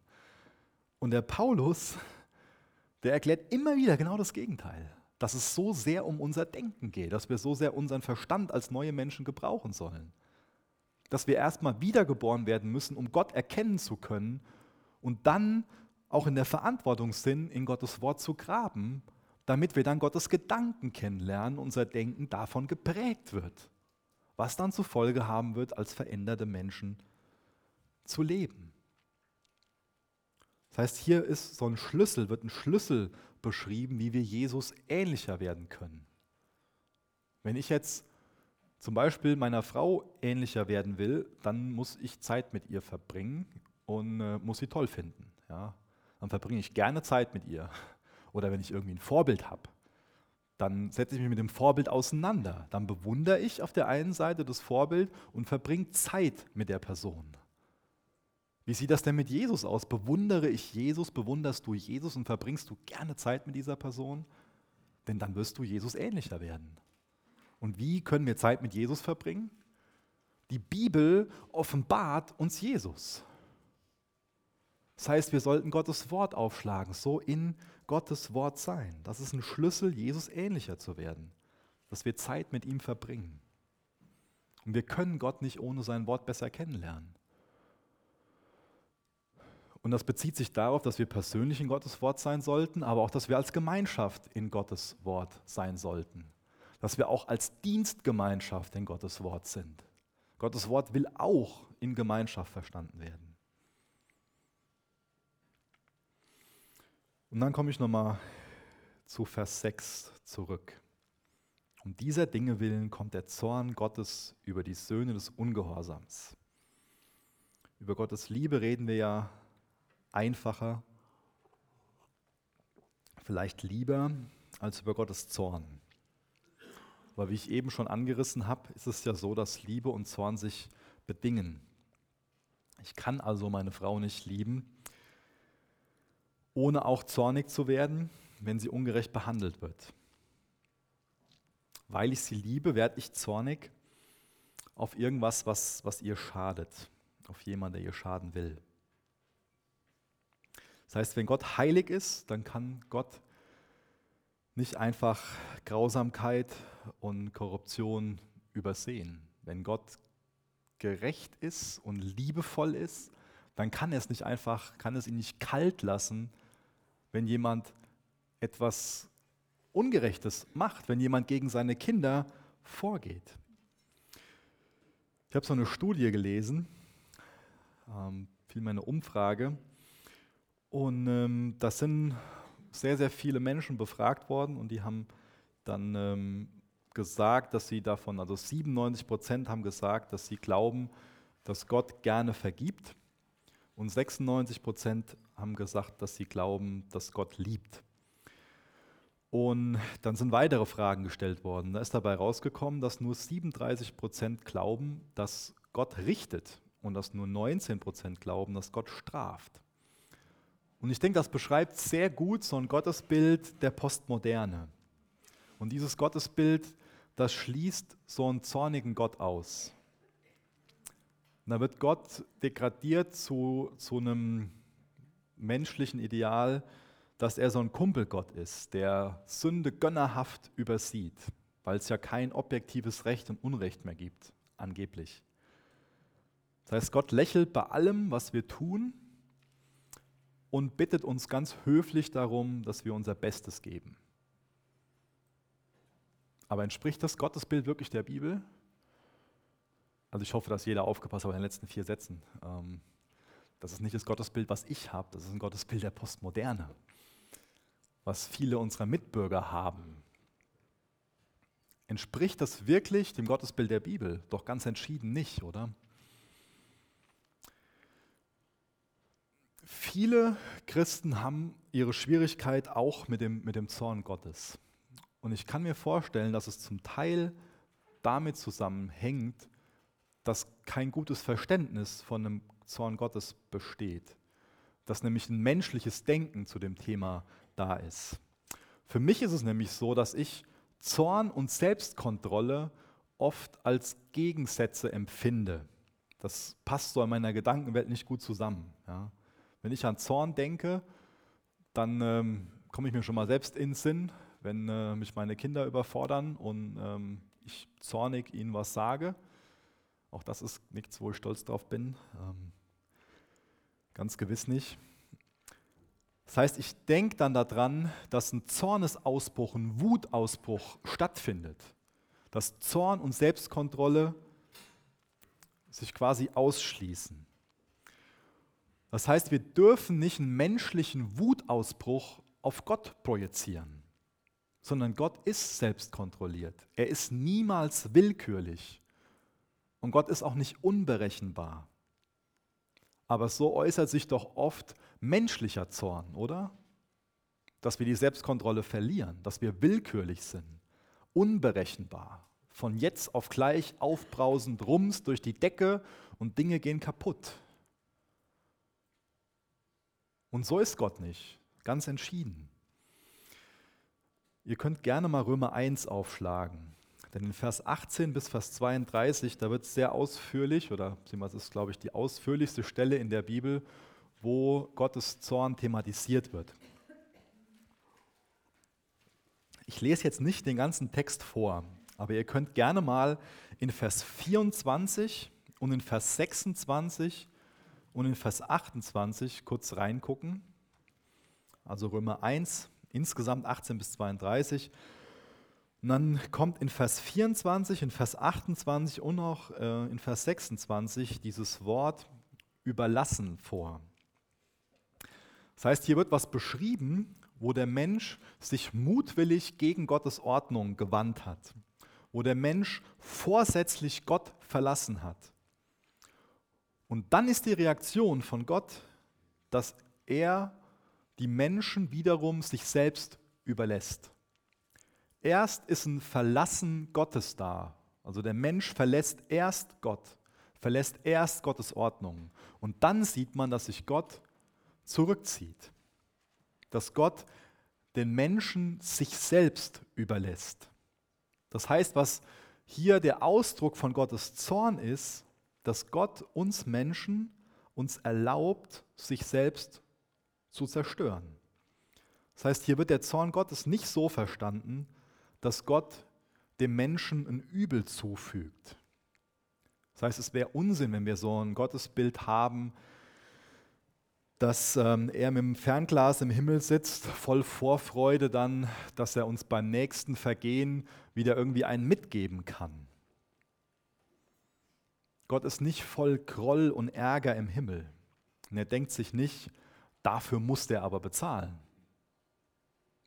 Und der Paulus, der erklärt immer wieder genau das Gegenteil. Dass es so sehr um unser Denken geht, dass wir so sehr unseren Verstand als neue Menschen gebrauchen sollen. Dass wir erstmal wiedergeboren werden müssen, um Gott erkennen zu können und dann auch in der Verantwortung sind, in Gottes Wort zu graben, damit wir dann Gottes Gedanken kennenlernen, unser Denken davon geprägt wird, was dann zur Folge haben wird, als veränderte Menschen zu leben. Das heißt, hier ist so ein Schlüssel, wird ein Schlüssel beschrieben, wie wir Jesus ähnlicher werden können. Wenn ich jetzt zum Beispiel meiner Frau ähnlicher werden will, dann muss ich Zeit mit ihr verbringen und äh, muss sie toll finden. Ja? Dann verbringe ich gerne Zeit mit ihr. Oder wenn ich irgendwie ein Vorbild habe, dann setze ich mich mit dem Vorbild auseinander. Dann bewundere ich auf der einen Seite das Vorbild und verbringe Zeit mit der Person. Wie sieht das denn mit Jesus aus? Bewundere ich Jesus, bewunderst du Jesus und verbringst du gerne Zeit mit dieser Person? Denn dann wirst du Jesus ähnlicher werden. Und wie können wir Zeit mit Jesus verbringen? Die Bibel offenbart uns Jesus. Das heißt, wir sollten Gottes Wort aufschlagen, so in Gottes Wort sein. Das ist ein Schlüssel, Jesus ähnlicher zu werden, dass wir Zeit mit ihm verbringen. Und wir können Gott nicht ohne sein Wort besser kennenlernen. Und das bezieht sich darauf, dass wir persönlich in Gottes Wort sein sollten, aber auch, dass wir als Gemeinschaft in Gottes Wort sein sollten. Dass wir auch als Dienstgemeinschaft in Gottes Wort sind. Gottes Wort will auch in Gemeinschaft verstanden werden. Und dann komme ich nochmal zu Vers 6 zurück. Um dieser Dinge willen kommt der Zorn Gottes über die Söhne des Ungehorsams. Über Gottes Liebe reden wir ja einfacher, vielleicht lieber als über Gottes Zorn. Aber wie ich eben schon angerissen habe, ist es ja so, dass Liebe und Zorn sich bedingen. Ich kann also meine Frau nicht lieben, ohne auch zornig zu werden, wenn sie ungerecht behandelt wird. Weil ich sie liebe, werde ich zornig auf irgendwas, was, was ihr schadet, auf jemanden, der ihr schaden will. Das heißt, wenn Gott heilig ist, dann kann Gott nicht einfach Grausamkeit und Korruption übersehen. Wenn Gott gerecht ist und liebevoll ist, dann kann es nicht einfach, kann es ihn nicht kalt lassen, wenn jemand etwas Ungerechtes macht, wenn jemand gegen seine Kinder vorgeht. Ich habe so eine Studie gelesen, ähm, vielmehr eine Umfrage, und ähm, das sind sehr, sehr viele Menschen befragt worden und die haben dann ähm, gesagt, dass sie davon, also 97 Prozent haben gesagt, dass sie glauben, dass Gott gerne vergibt. Und 96 Prozent haben gesagt, dass sie glauben, dass Gott liebt. Und dann sind weitere Fragen gestellt worden. Da ist dabei rausgekommen, dass nur 37 Prozent glauben, dass Gott richtet und dass nur 19 Prozent glauben, dass Gott straft. Und ich denke, das beschreibt sehr gut so ein Gottesbild der Postmoderne. Und dieses Gottesbild, das schließt so einen zornigen Gott aus. Und da wird Gott degradiert zu, zu einem menschlichen Ideal, dass er so ein Kumpelgott ist, der Sünde gönnerhaft übersieht, weil es ja kein objektives Recht und Unrecht mehr gibt, angeblich. Das heißt, Gott lächelt bei allem, was wir tun und bittet uns ganz höflich darum, dass wir unser Bestes geben. Aber entspricht das Gottesbild wirklich der Bibel? Also ich hoffe, dass jeder aufgepasst hat bei den letzten vier Sätzen. Ähm, das ist nicht das Gottesbild, was ich habe, das ist ein Gottesbild der Postmoderne, was viele unserer Mitbürger haben. Entspricht das wirklich dem Gottesbild der Bibel? Doch ganz entschieden nicht, oder? Viele Christen haben ihre Schwierigkeit auch mit dem, mit dem Zorn Gottes. Und ich kann mir vorstellen, dass es zum Teil damit zusammenhängt, dass kein gutes Verständnis von einem Zorn Gottes besteht. Dass nämlich ein menschliches Denken zu dem Thema da ist. Für mich ist es nämlich so, dass ich Zorn und Selbstkontrolle oft als Gegensätze empfinde. Das passt so in meiner Gedankenwelt nicht gut zusammen. Ja. Wenn ich an Zorn denke, dann ähm, komme ich mir schon mal selbst in den Sinn, wenn äh, mich meine Kinder überfordern und ähm, ich zornig ihnen was sage. Auch das ist nichts, wo ich stolz drauf bin. Ähm, ganz gewiss nicht. Das heißt, ich denke dann daran, dass ein Zornesausbruch, ein Wutausbruch stattfindet. Dass Zorn und Selbstkontrolle sich quasi ausschließen. Das heißt, wir dürfen nicht einen menschlichen Wutausbruch auf Gott projizieren, sondern Gott ist selbstkontrolliert. Er ist niemals willkürlich. Und Gott ist auch nicht unberechenbar. Aber so äußert sich doch oft menschlicher Zorn, oder? Dass wir die Selbstkontrolle verlieren, dass wir willkürlich sind, unberechenbar, von jetzt auf gleich aufbrausend rums durch die Decke und Dinge gehen kaputt. Und so ist Gott nicht, ganz entschieden. Ihr könnt gerne mal Römer 1 aufschlagen. Denn in Vers 18 bis Vers 32, da wird es sehr ausführlich, oder das ist, glaube ich, die ausführlichste Stelle in der Bibel, wo Gottes Zorn thematisiert wird. Ich lese jetzt nicht den ganzen Text vor, aber ihr könnt gerne mal in Vers 24 und in Vers 26 und in Vers 28 kurz reingucken. Also Römer 1, insgesamt 18 bis 32. Und dann kommt in Vers 24, in Vers 28 und auch äh, in Vers 26 dieses Wort überlassen vor. Das heißt, hier wird was beschrieben, wo der Mensch sich mutwillig gegen Gottes Ordnung gewandt hat, wo der Mensch vorsätzlich Gott verlassen hat. Und dann ist die Reaktion von Gott, dass er die Menschen wiederum sich selbst überlässt. Erst ist ein Verlassen Gottes da. Also der Mensch verlässt erst Gott, verlässt erst Gottes Ordnung. Und dann sieht man, dass sich Gott zurückzieht. Dass Gott den Menschen sich selbst überlässt. Das heißt, was hier der Ausdruck von Gottes Zorn ist, dass Gott uns Menschen uns erlaubt, sich selbst zu zerstören. Das heißt, hier wird der Zorn Gottes nicht so verstanden, dass Gott dem Menschen ein Übel zufügt. Das heißt, es wäre Unsinn, wenn wir so ein Gottesbild haben, dass ähm, er mit dem Fernglas im Himmel sitzt, voll Vorfreude dann, dass er uns beim nächsten Vergehen wieder irgendwie einen mitgeben kann. Gott ist nicht voll Groll und Ärger im Himmel. Und er denkt sich nicht, dafür muss er aber bezahlen.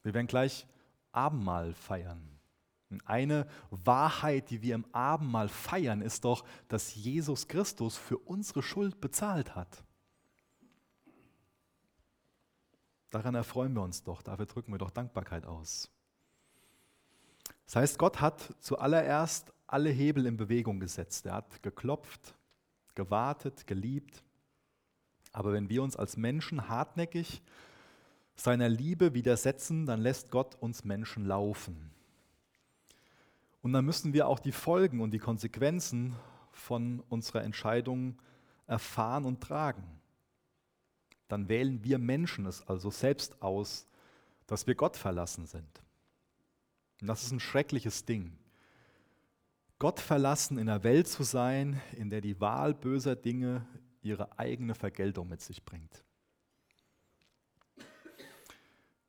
Wir werden gleich Abendmahl feiern. Eine Wahrheit, die wir im Abendmahl feiern, ist doch, dass Jesus Christus für unsere Schuld bezahlt hat. Daran erfreuen wir uns doch, dafür drücken wir doch Dankbarkeit aus. Das heißt, Gott hat zuallererst alle Hebel in Bewegung gesetzt. Er hat geklopft, gewartet, geliebt. Aber wenn wir uns als Menschen hartnäckig seiner Liebe widersetzen, dann lässt Gott uns Menschen laufen. Und dann müssen wir auch die Folgen und die Konsequenzen von unserer Entscheidung erfahren und tragen. Dann wählen wir Menschen es also selbst aus, dass wir Gott verlassen sind. Und das ist ein schreckliches Ding. Gott verlassen in der Welt zu sein, in der die Wahl böser Dinge ihre eigene Vergeltung mit sich bringt.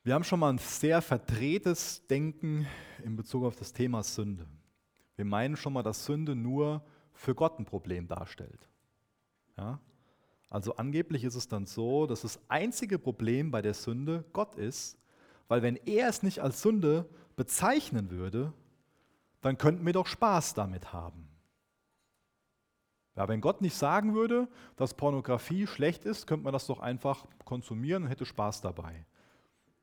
Wir haben schon mal ein sehr verdrehtes Denken in Bezug auf das Thema Sünde. Wir meinen schon mal, dass Sünde nur für Gott ein Problem darstellt. Ja? Also angeblich ist es dann so, dass das einzige Problem bei der Sünde Gott ist, weil wenn er es nicht als Sünde bezeichnen würde, dann könnten wir doch Spaß damit haben. Ja, wenn Gott nicht sagen würde, dass Pornografie schlecht ist, könnte man das doch einfach konsumieren und hätte Spaß dabei.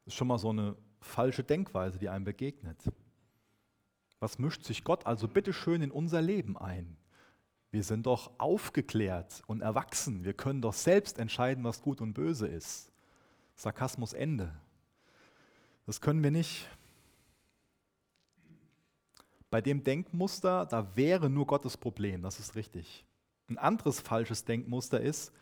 Das ist schon mal so eine falsche Denkweise, die einem begegnet. Was mischt sich Gott also bitteschön in unser Leben ein? Wir sind doch aufgeklärt und erwachsen. Wir können doch selbst entscheiden, was gut und böse ist. Sarkasmus Ende. Das können wir nicht. Bei dem Denkmuster, da wäre nur Gottes Problem, das ist richtig. Ein anderes falsches Denkmuster ist,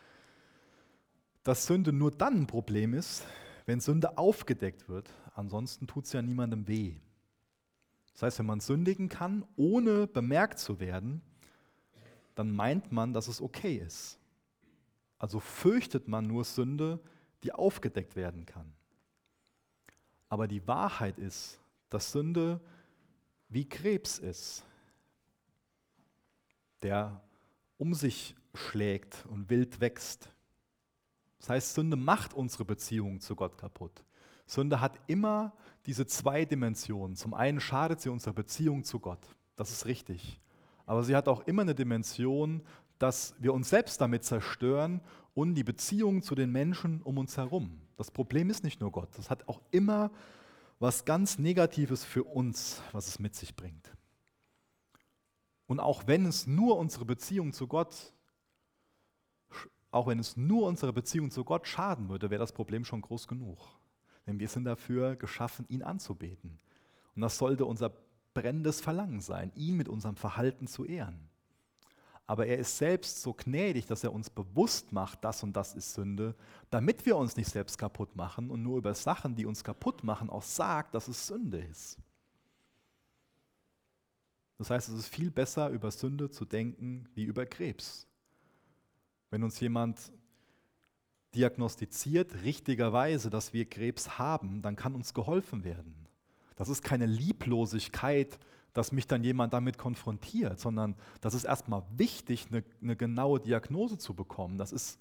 dass Sünde nur dann ein Problem ist, wenn Sünde aufgedeckt wird. Ansonsten tut es ja niemandem weh. Das heißt, wenn man sündigen kann, ohne bemerkt zu werden, dann meint man, dass es okay ist. Also fürchtet man nur Sünde, die aufgedeckt werden kann. Aber die Wahrheit ist, dass Sünde wie Krebs ist, der um sich schlägt und wild wächst. Das heißt, Sünde macht unsere Beziehung zu Gott kaputt. Sünde hat immer diese zwei Dimensionen. Zum einen schadet sie unserer Beziehung zu Gott. Das ist richtig. Aber sie hat auch immer eine Dimension, dass wir uns selbst damit zerstören und die Beziehung zu den Menschen um uns herum. Das Problem ist nicht nur Gott. Das hat auch immer was ganz Negatives für uns, was es mit sich bringt. Und auch wenn es nur unsere Beziehung zu Gott, auch wenn es nur unsere Beziehung zu Gott schaden würde, wäre das Problem schon groß genug. Denn wir sind dafür geschaffen, ihn anzubeten. Und das sollte unser brennendes Verlangen sein, ihn mit unserem Verhalten zu ehren. Aber er ist selbst so gnädig, dass er uns bewusst macht, das und das ist Sünde, damit wir uns nicht selbst kaputt machen und nur über Sachen, die uns kaputt machen, auch sagt, dass es Sünde ist. Das heißt, es ist viel besser, über Sünde zu denken wie über Krebs. Wenn uns jemand diagnostiziert richtigerweise, dass wir Krebs haben, dann kann uns geholfen werden. Das ist keine Lieblosigkeit, dass mich dann jemand damit konfrontiert, sondern das ist erstmal wichtig, eine, eine genaue Diagnose zu bekommen. Das ist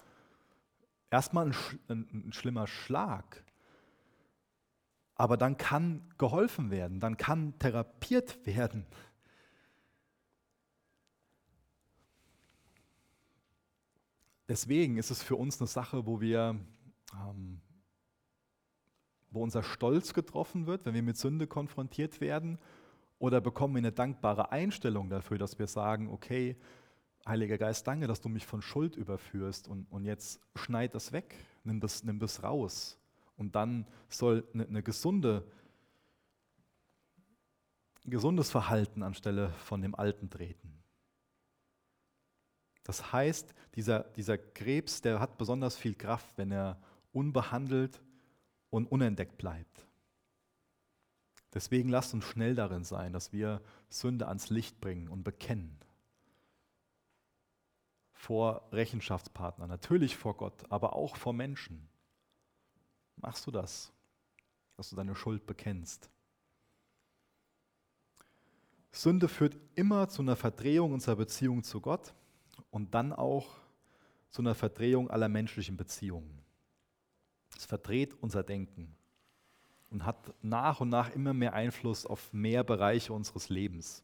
erstmal ein, ein, ein schlimmer Schlag. Aber dann kann geholfen werden, dann kann therapiert werden. Deswegen ist es für uns eine Sache, wo wir, ähm, wo unser Stolz getroffen wird, wenn wir mit Sünde konfrontiert werden, oder bekommen wir eine dankbare Einstellung dafür, dass wir sagen, okay, Heiliger Geist, danke, dass du mich von Schuld überführst und, und jetzt schneid das weg, nimm das, nimm das raus. Und dann soll eine, eine gesunde, gesundes Verhalten anstelle von dem Alten treten. Das heißt, dieser, dieser Krebs, der hat besonders viel Kraft, wenn er unbehandelt und unentdeckt bleibt. Deswegen lasst uns schnell darin sein, dass wir Sünde ans Licht bringen und bekennen. Vor Rechenschaftspartnern, natürlich vor Gott, aber auch vor Menschen. Machst du das, dass du deine Schuld bekennst? Sünde führt immer zu einer Verdrehung unserer Beziehung zu Gott und dann auch zu einer Verdrehung aller menschlichen Beziehungen. Es verdreht unser Denken und hat nach und nach immer mehr Einfluss auf mehr Bereiche unseres Lebens.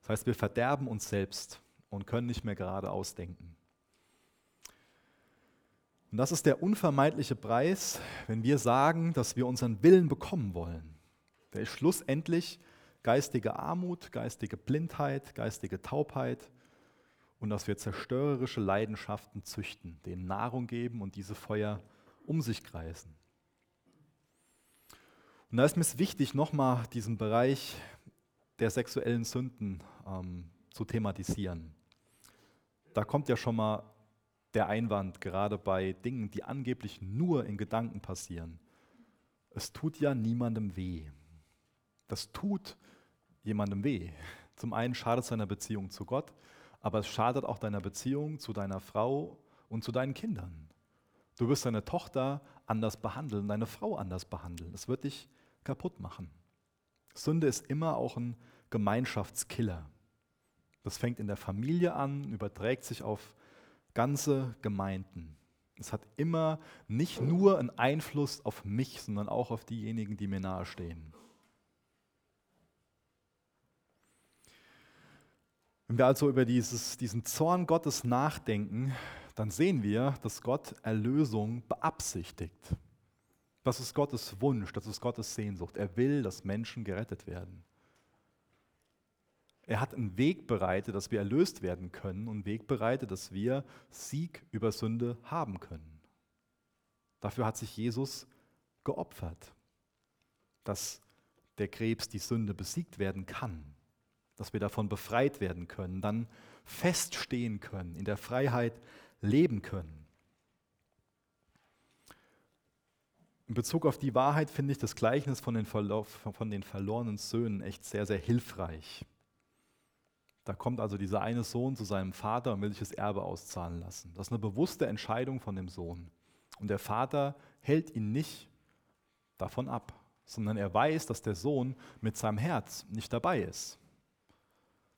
Das heißt, wir verderben uns selbst und können nicht mehr gerade ausdenken. Und das ist der unvermeidliche Preis, wenn wir sagen, dass wir unseren Willen bekommen wollen. Der ist schlussendlich geistige Armut, geistige Blindheit, geistige Taubheit und dass wir zerstörerische Leidenschaften züchten, denen Nahrung geben und diese Feuer um sich kreisen. Und da ist mir wichtig, nochmal diesen Bereich der sexuellen Sünden ähm, zu thematisieren. Da kommt ja schon mal der Einwand, gerade bei Dingen, die angeblich nur in Gedanken passieren. Es tut ja niemandem weh. Das tut jemandem weh. Zum einen schadet es deiner Beziehung zu Gott, aber es schadet auch deiner Beziehung zu deiner Frau und zu deinen Kindern. Du wirst deine Tochter anders behandeln, deine Frau anders behandeln. Das wird dich kaputt machen. Sünde ist immer auch ein Gemeinschaftskiller. Das fängt in der Familie an, überträgt sich auf ganze Gemeinden. Es hat immer nicht nur einen Einfluss auf mich, sondern auch auf diejenigen, die mir nahestehen. Wenn wir also über dieses, diesen Zorn Gottes nachdenken, dann sehen wir, dass Gott Erlösung beabsichtigt. Das ist Gottes Wunsch, das ist Gottes Sehnsucht. Er will, dass Menschen gerettet werden. Er hat einen Weg bereitet, dass wir erlöst werden können und einen Weg bereitet, dass wir Sieg über Sünde haben können. Dafür hat sich Jesus geopfert, dass der Krebs, die Sünde besiegt werden kann, dass wir davon befreit werden können, dann feststehen können, in der Freiheit leben können. In Bezug auf die Wahrheit finde ich das Gleichnis von den, von den verlorenen Söhnen echt sehr, sehr hilfreich. Da kommt also dieser eine Sohn zu seinem Vater und will sich das Erbe auszahlen lassen. Das ist eine bewusste Entscheidung von dem Sohn. Und der Vater hält ihn nicht davon ab, sondern er weiß, dass der Sohn mit seinem Herz nicht dabei ist.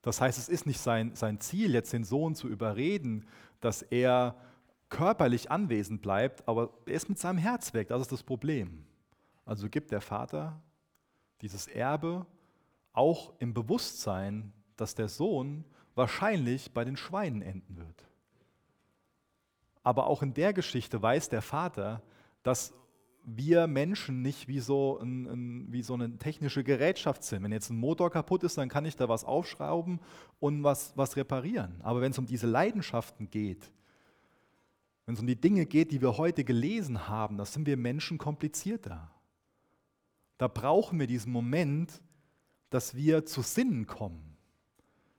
Das heißt, es ist nicht sein, sein Ziel, jetzt den Sohn zu überreden, dass er körperlich anwesend bleibt, aber er ist mit seinem Herz weg. Das ist das Problem. Also gibt der Vater dieses Erbe auch im Bewusstsein, dass der Sohn wahrscheinlich bei den Schweinen enden wird. Aber auch in der Geschichte weiß der Vater, dass wir Menschen nicht wie so, ein, ein, wie so eine technische Gerätschaft sind. Wenn jetzt ein Motor kaputt ist, dann kann ich da was aufschrauben und was, was reparieren. Aber wenn es um diese Leidenschaften geht, wenn es um die Dinge geht, die wir heute gelesen haben, da sind wir Menschen komplizierter. Da brauchen wir diesen Moment, dass wir zu Sinnen kommen.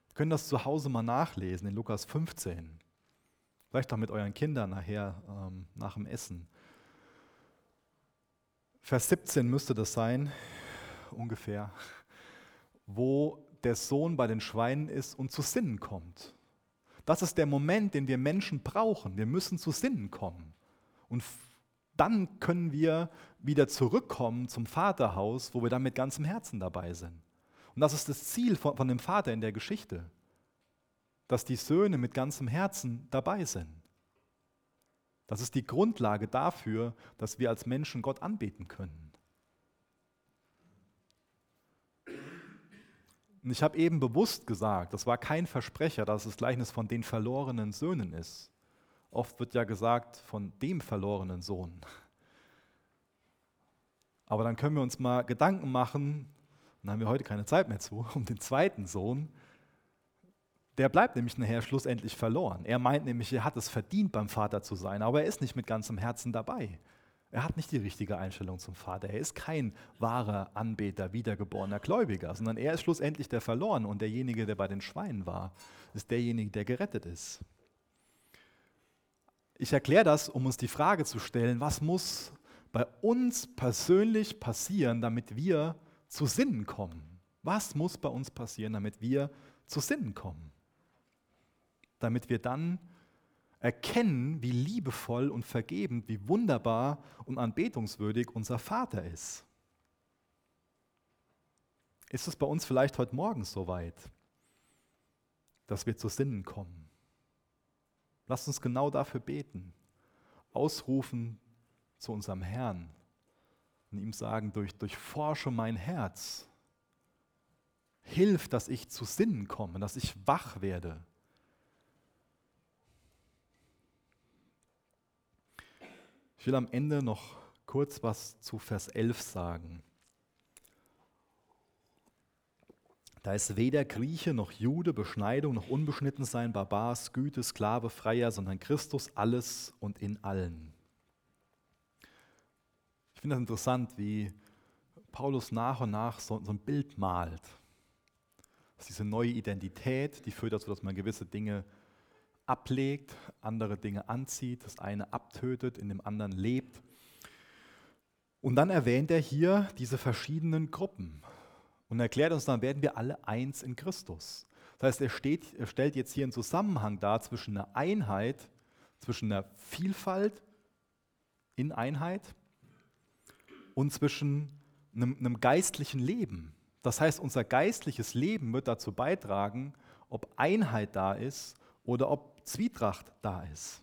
Wir können das zu Hause mal nachlesen in Lukas 15. Vielleicht auch mit euren Kindern nachher ähm, nach dem Essen. Vers 17 müsste das sein, ungefähr, wo der Sohn bei den Schweinen ist und zu Sinnen kommt. Das ist der Moment, den wir Menschen brauchen. Wir müssen zu Sinnen kommen. Und dann können wir wieder zurückkommen zum Vaterhaus, wo wir dann mit ganzem Herzen dabei sind. Und das ist das Ziel von, von dem Vater in der Geschichte, dass die Söhne mit ganzem Herzen dabei sind. Das ist die Grundlage dafür, dass wir als Menschen Gott anbeten können. Und ich habe eben bewusst gesagt, das war kein Versprecher, dass es Gleichnis von den verlorenen Söhnen ist. Oft wird ja gesagt von dem verlorenen Sohn. Aber dann können wir uns mal Gedanken machen, und dann haben wir heute keine Zeit mehr zu, um den zweiten Sohn, der bleibt nämlich nachher schlussendlich verloren. Er meint nämlich, er hat es verdient, beim Vater zu sein, aber er ist nicht mit ganzem Herzen dabei. Er hat nicht die richtige Einstellung zum Vater. Er ist kein wahrer Anbeter, wiedergeborener Gläubiger, sondern er ist schlussendlich der Verloren und derjenige, der bei den Schweinen war, ist derjenige, der gerettet ist. Ich erkläre das, um uns die Frage zu stellen, was muss bei uns persönlich passieren, damit wir zu Sinnen kommen? Was muss bei uns passieren, damit wir zu Sinnen kommen? Damit wir dann erkennen, wie liebevoll und vergebend, wie wunderbar und anbetungswürdig unser Vater ist. Ist es bei uns vielleicht heute Morgen soweit, dass wir zu Sinnen kommen? Lasst uns genau dafür beten, ausrufen zu unserem Herrn und ihm sagen, durch, durchforsche mein Herz, hilf, dass ich zu Sinnen komme, dass ich wach werde Ich will am Ende noch kurz was zu Vers 11 sagen. Da ist weder Grieche noch Jude, Beschneidung noch unbeschnitten sein, Barbars, Güte, Sklave, Freier, sondern Christus alles und in allen. Ich finde das interessant, wie Paulus nach und nach so, so ein Bild malt. Das ist diese neue Identität, die führt dazu, dass man gewisse Dinge ablegt, andere Dinge anzieht, das eine abtötet, in dem anderen lebt. Und dann erwähnt er hier diese verschiedenen Gruppen und erklärt uns, dann werden wir alle eins in Christus. Das heißt, er, steht, er stellt jetzt hier einen Zusammenhang dar zwischen einer Einheit, zwischen einer Vielfalt in Einheit und zwischen einem, einem geistlichen Leben. Das heißt, unser geistliches Leben wird dazu beitragen, ob Einheit da ist oder ob Zwietracht da ist.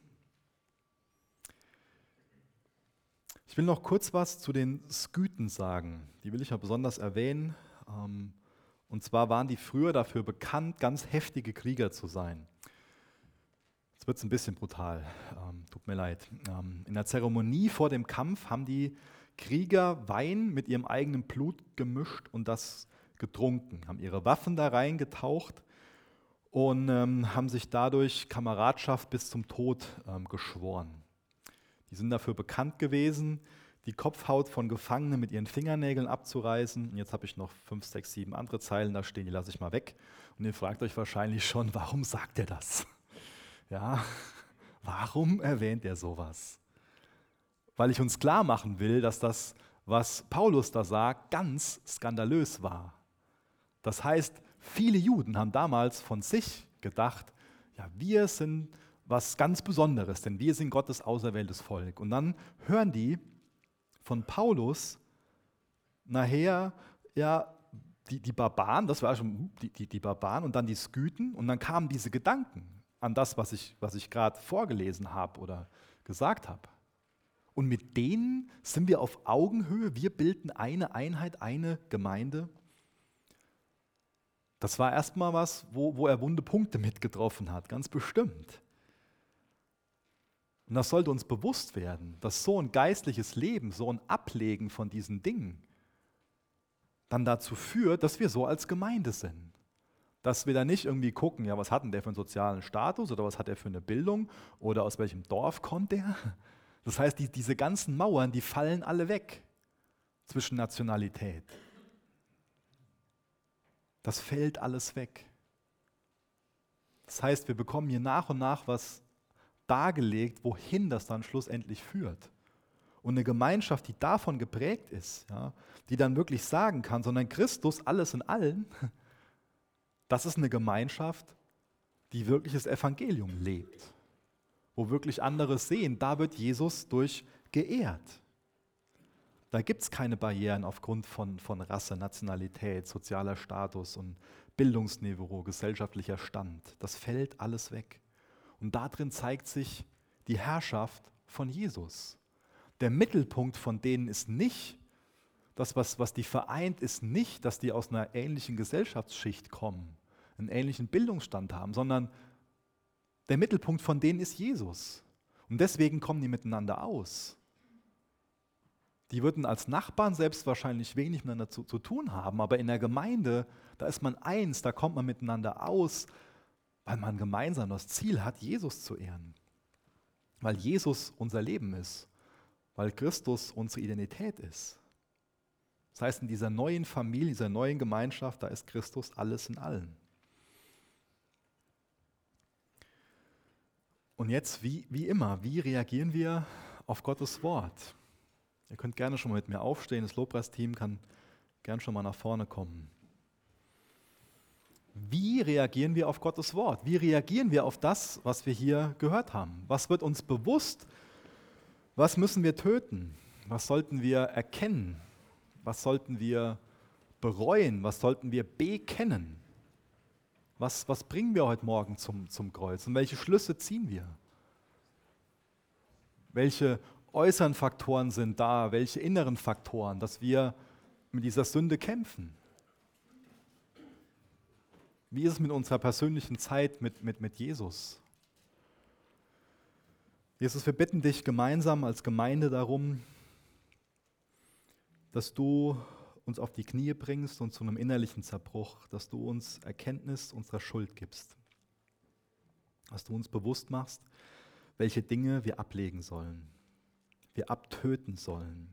Ich will noch kurz was zu den Skythen sagen. Die will ich ja besonders erwähnen. Ähm, und zwar waren die früher dafür bekannt, ganz heftige Krieger zu sein. Jetzt wird es ein bisschen brutal, ähm, tut mir leid. Ähm, in der Zeremonie vor dem Kampf haben die Krieger Wein mit ihrem eigenen Blut gemischt und das getrunken, haben ihre Waffen da reingetaucht und ähm, haben sich dadurch Kameradschaft bis zum Tod ähm, geschworen. Die sind dafür bekannt gewesen, die Kopfhaut von Gefangenen mit ihren Fingernägeln abzureißen. Und jetzt habe ich noch fünf, sechs, sieben andere Zeilen da stehen, die lasse ich mal weg. Und ihr fragt euch wahrscheinlich schon, warum sagt er das? Ja, warum erwähnt er sowas? Weil ich uns klar machen will, dass das, was Paulus da sagt, ganz skandalös war. Das heißt, viele Juden haben damals von sich gedacht, ja, wir sind was ganz Besonderes, denn wir sind Gottes auserwähltes Volk. Und dann hören die, von Paulus nachher ja die, die Barbaren, das war schon die, die, die Barbaren und dann die Skythen und dann kamen diese Gedanken an das, was ich, was ich gerade vorgelesen habe oder gesagt habe. Und mit denen sind wir auf Augenhöhe, wir bilden eine Einheit, eine Gemeinde. Das war erstmal was, wo, wo er wunde Punkte mitgetroffen hat, ganz bestimmt. Und das sollte uns bewusst werden, dass so ein geistliches Leben, so ein Ablegen von diesen Dingen dann dazu führt, dass wir so als Gemeinde sind. Dass wir da nicht irgendwie gucken, ja, was hat denn der für einen sozialen Status oder was hat er für eine Bildung oder aus welchem Dorf kommt der. Das heißt, die, diese ganzen Mauern, die fallen alle weg zwischen Nationalität. Das fällt alles weg. Das heißt, wir bekommen hier nach und nach was dargelegt, wohin das dann schlussendlich führt. Und eine Gemeinschaft, die davon geprägt ist, ja, die dann wirklich sagen kann, sondern Christus alles in allen, das ist eine Gemeinschaft, die wirklich das Evangelium lebt, wo wirklich andere sehen, da wird Jesus durch geehrt. Da gibt es keine Barrieren aufgrund von, von Rasse, Nationalität, sozialer Status und Bildungsniveau, gesellschaftlicher Stand. Das fällt alles weg. Und darin zeigt sich die Herrschaft von Jesus. Der Mittelpunkt von denen ist nicht, das, was, was die vereint, ist nicht, dass die aus einer ähnlichen Gesellschaftsschicht kommen, einen ähnlichen Bildungsstand haben, sondern der Mittelpunkt von denen ist Jesus. Und deswegen kommen die miteinander aus. Die würden als Nachbarn selbst wahrscheinlich wenig miteinander zu, zu tun haben, aber in der Gemeinde, da ist man eins, da kommt man miteinander aus, weil man gemeinsam das Ziel hat, Jesus zu ehren. Weil Jesus unser Leben ist. Weil Christus unsere Identität ist. Das heißt, in dieser neuen Familie, dieser neuen Gemeinschaft, da ist Christus alles in allen. Und jetzt, wie, wie immer, wie reagieren wir auf Gottes Wort? Ihr könnt gerne schon mal mit mir aufstehen, das Lobpreisteam kann gerne schon mal nach vorne kommen. Wie reagieren wir auf Gottes Wort? Wie reagieren wir auf das, was wir hier gehört haben? Was wird uns bewusst? Was müssen wir töten? Was sollten wir erkennen? Was sollten wir bereuen? Was sollten wir bekennen? Was, was bringen wir heute Morgen zum, zum Kreuz? Und welche Schlüsse ziehen wir? Welche äußeren Faktoren sind da? Welche inneren Faktoren, dass wir mit dieser Sünde kämpfen? Wie ist es mit unserer persönlichen Zeit mit, mit, mit Jesus? Jesus, wir bitten dich gemeinsam als Gemeinde darum, dass du uns auf die Knie bringst und zu einem innerlichen Zerbruch, dass du uns Erkenntnis unserer Schuld gibst, dass du uns bewusst machst, welche Dinge wir ablegen sollen, wir abtöten sollen.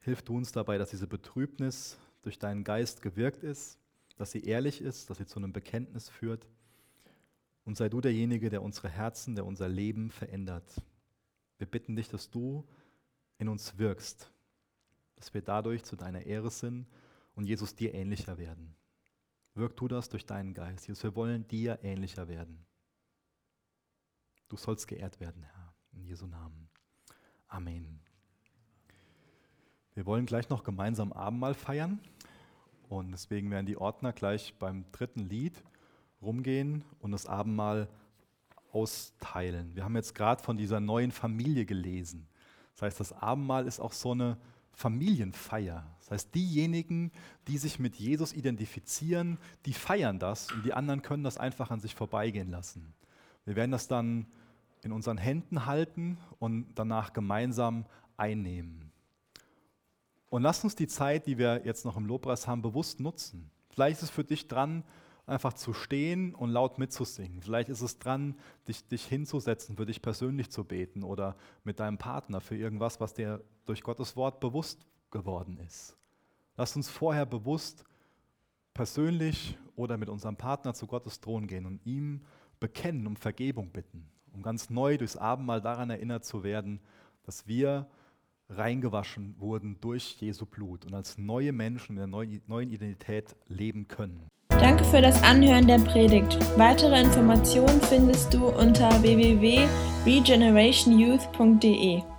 Hilf du uns dabei, dass diese Betrübnis durch deinen Geist gewirkt ist, dass sie ehrlich ist, dass sie zu einem Bekenntnis führt. Und sei du derjenige, der unsere Herzen, der unser Leben verändert. Wir bitten dich, dass du in uns wirkst, dass wir dadurch zu deiner Ehre sind und Jesus dir ähnlicher werden. Wirk du das durch deinen Geist. Jesus, wir wollen dir ähnlicher werden. Du sollst geehrt werden, Herr, in Jesu Namen. Amen. Wir wollen gleich noch gemeinsam Abendmahl feiern und deswegen werden die Ordner gleich beim dritten Lied rumgehen und das Abendmahl austeilen. Wir haben jetzt gerade von dieser neuen Familie gelesen. Das heißt, das Abendmahl ist auch so eine Familienfeier. Das heißt, diejenigen, die sich mit Jesus identifizieren, die feiern das und die anderen können das einfach an sich vorbeigehen lassen. Wir werden das dann in unseren Händen halten und danach gemeinsam einnehmen. Und lass uns die Zeit, die wir jetzt noch im Lobpreis haben, bewusst nutzen. Vielleicht ist es für dich dran, einfach zu stehen und laut mitzusingen. Vielleicht ist es dran, dich, dich hinzusetzen, für dich persönlich zu beten oder mit deinem Partner für irgendwas, was dir durch Gottes Wort bewusst geworden ist. Lass uns vorher bewusst persönlich oder mit unserem Partner zu Gottes Thron gehen und ihm bekennen, um Vergebung bitten, um ganz neu durchs Abendmahl daran erinnert zu werden, dass wir reingewaschen wurden durch Jesu Blut und als neue Menschen in der neuen Identität leben können. Danke für das Anhören der Predigt. Weitere Informationen findest du unter www.regenerationyouth.de.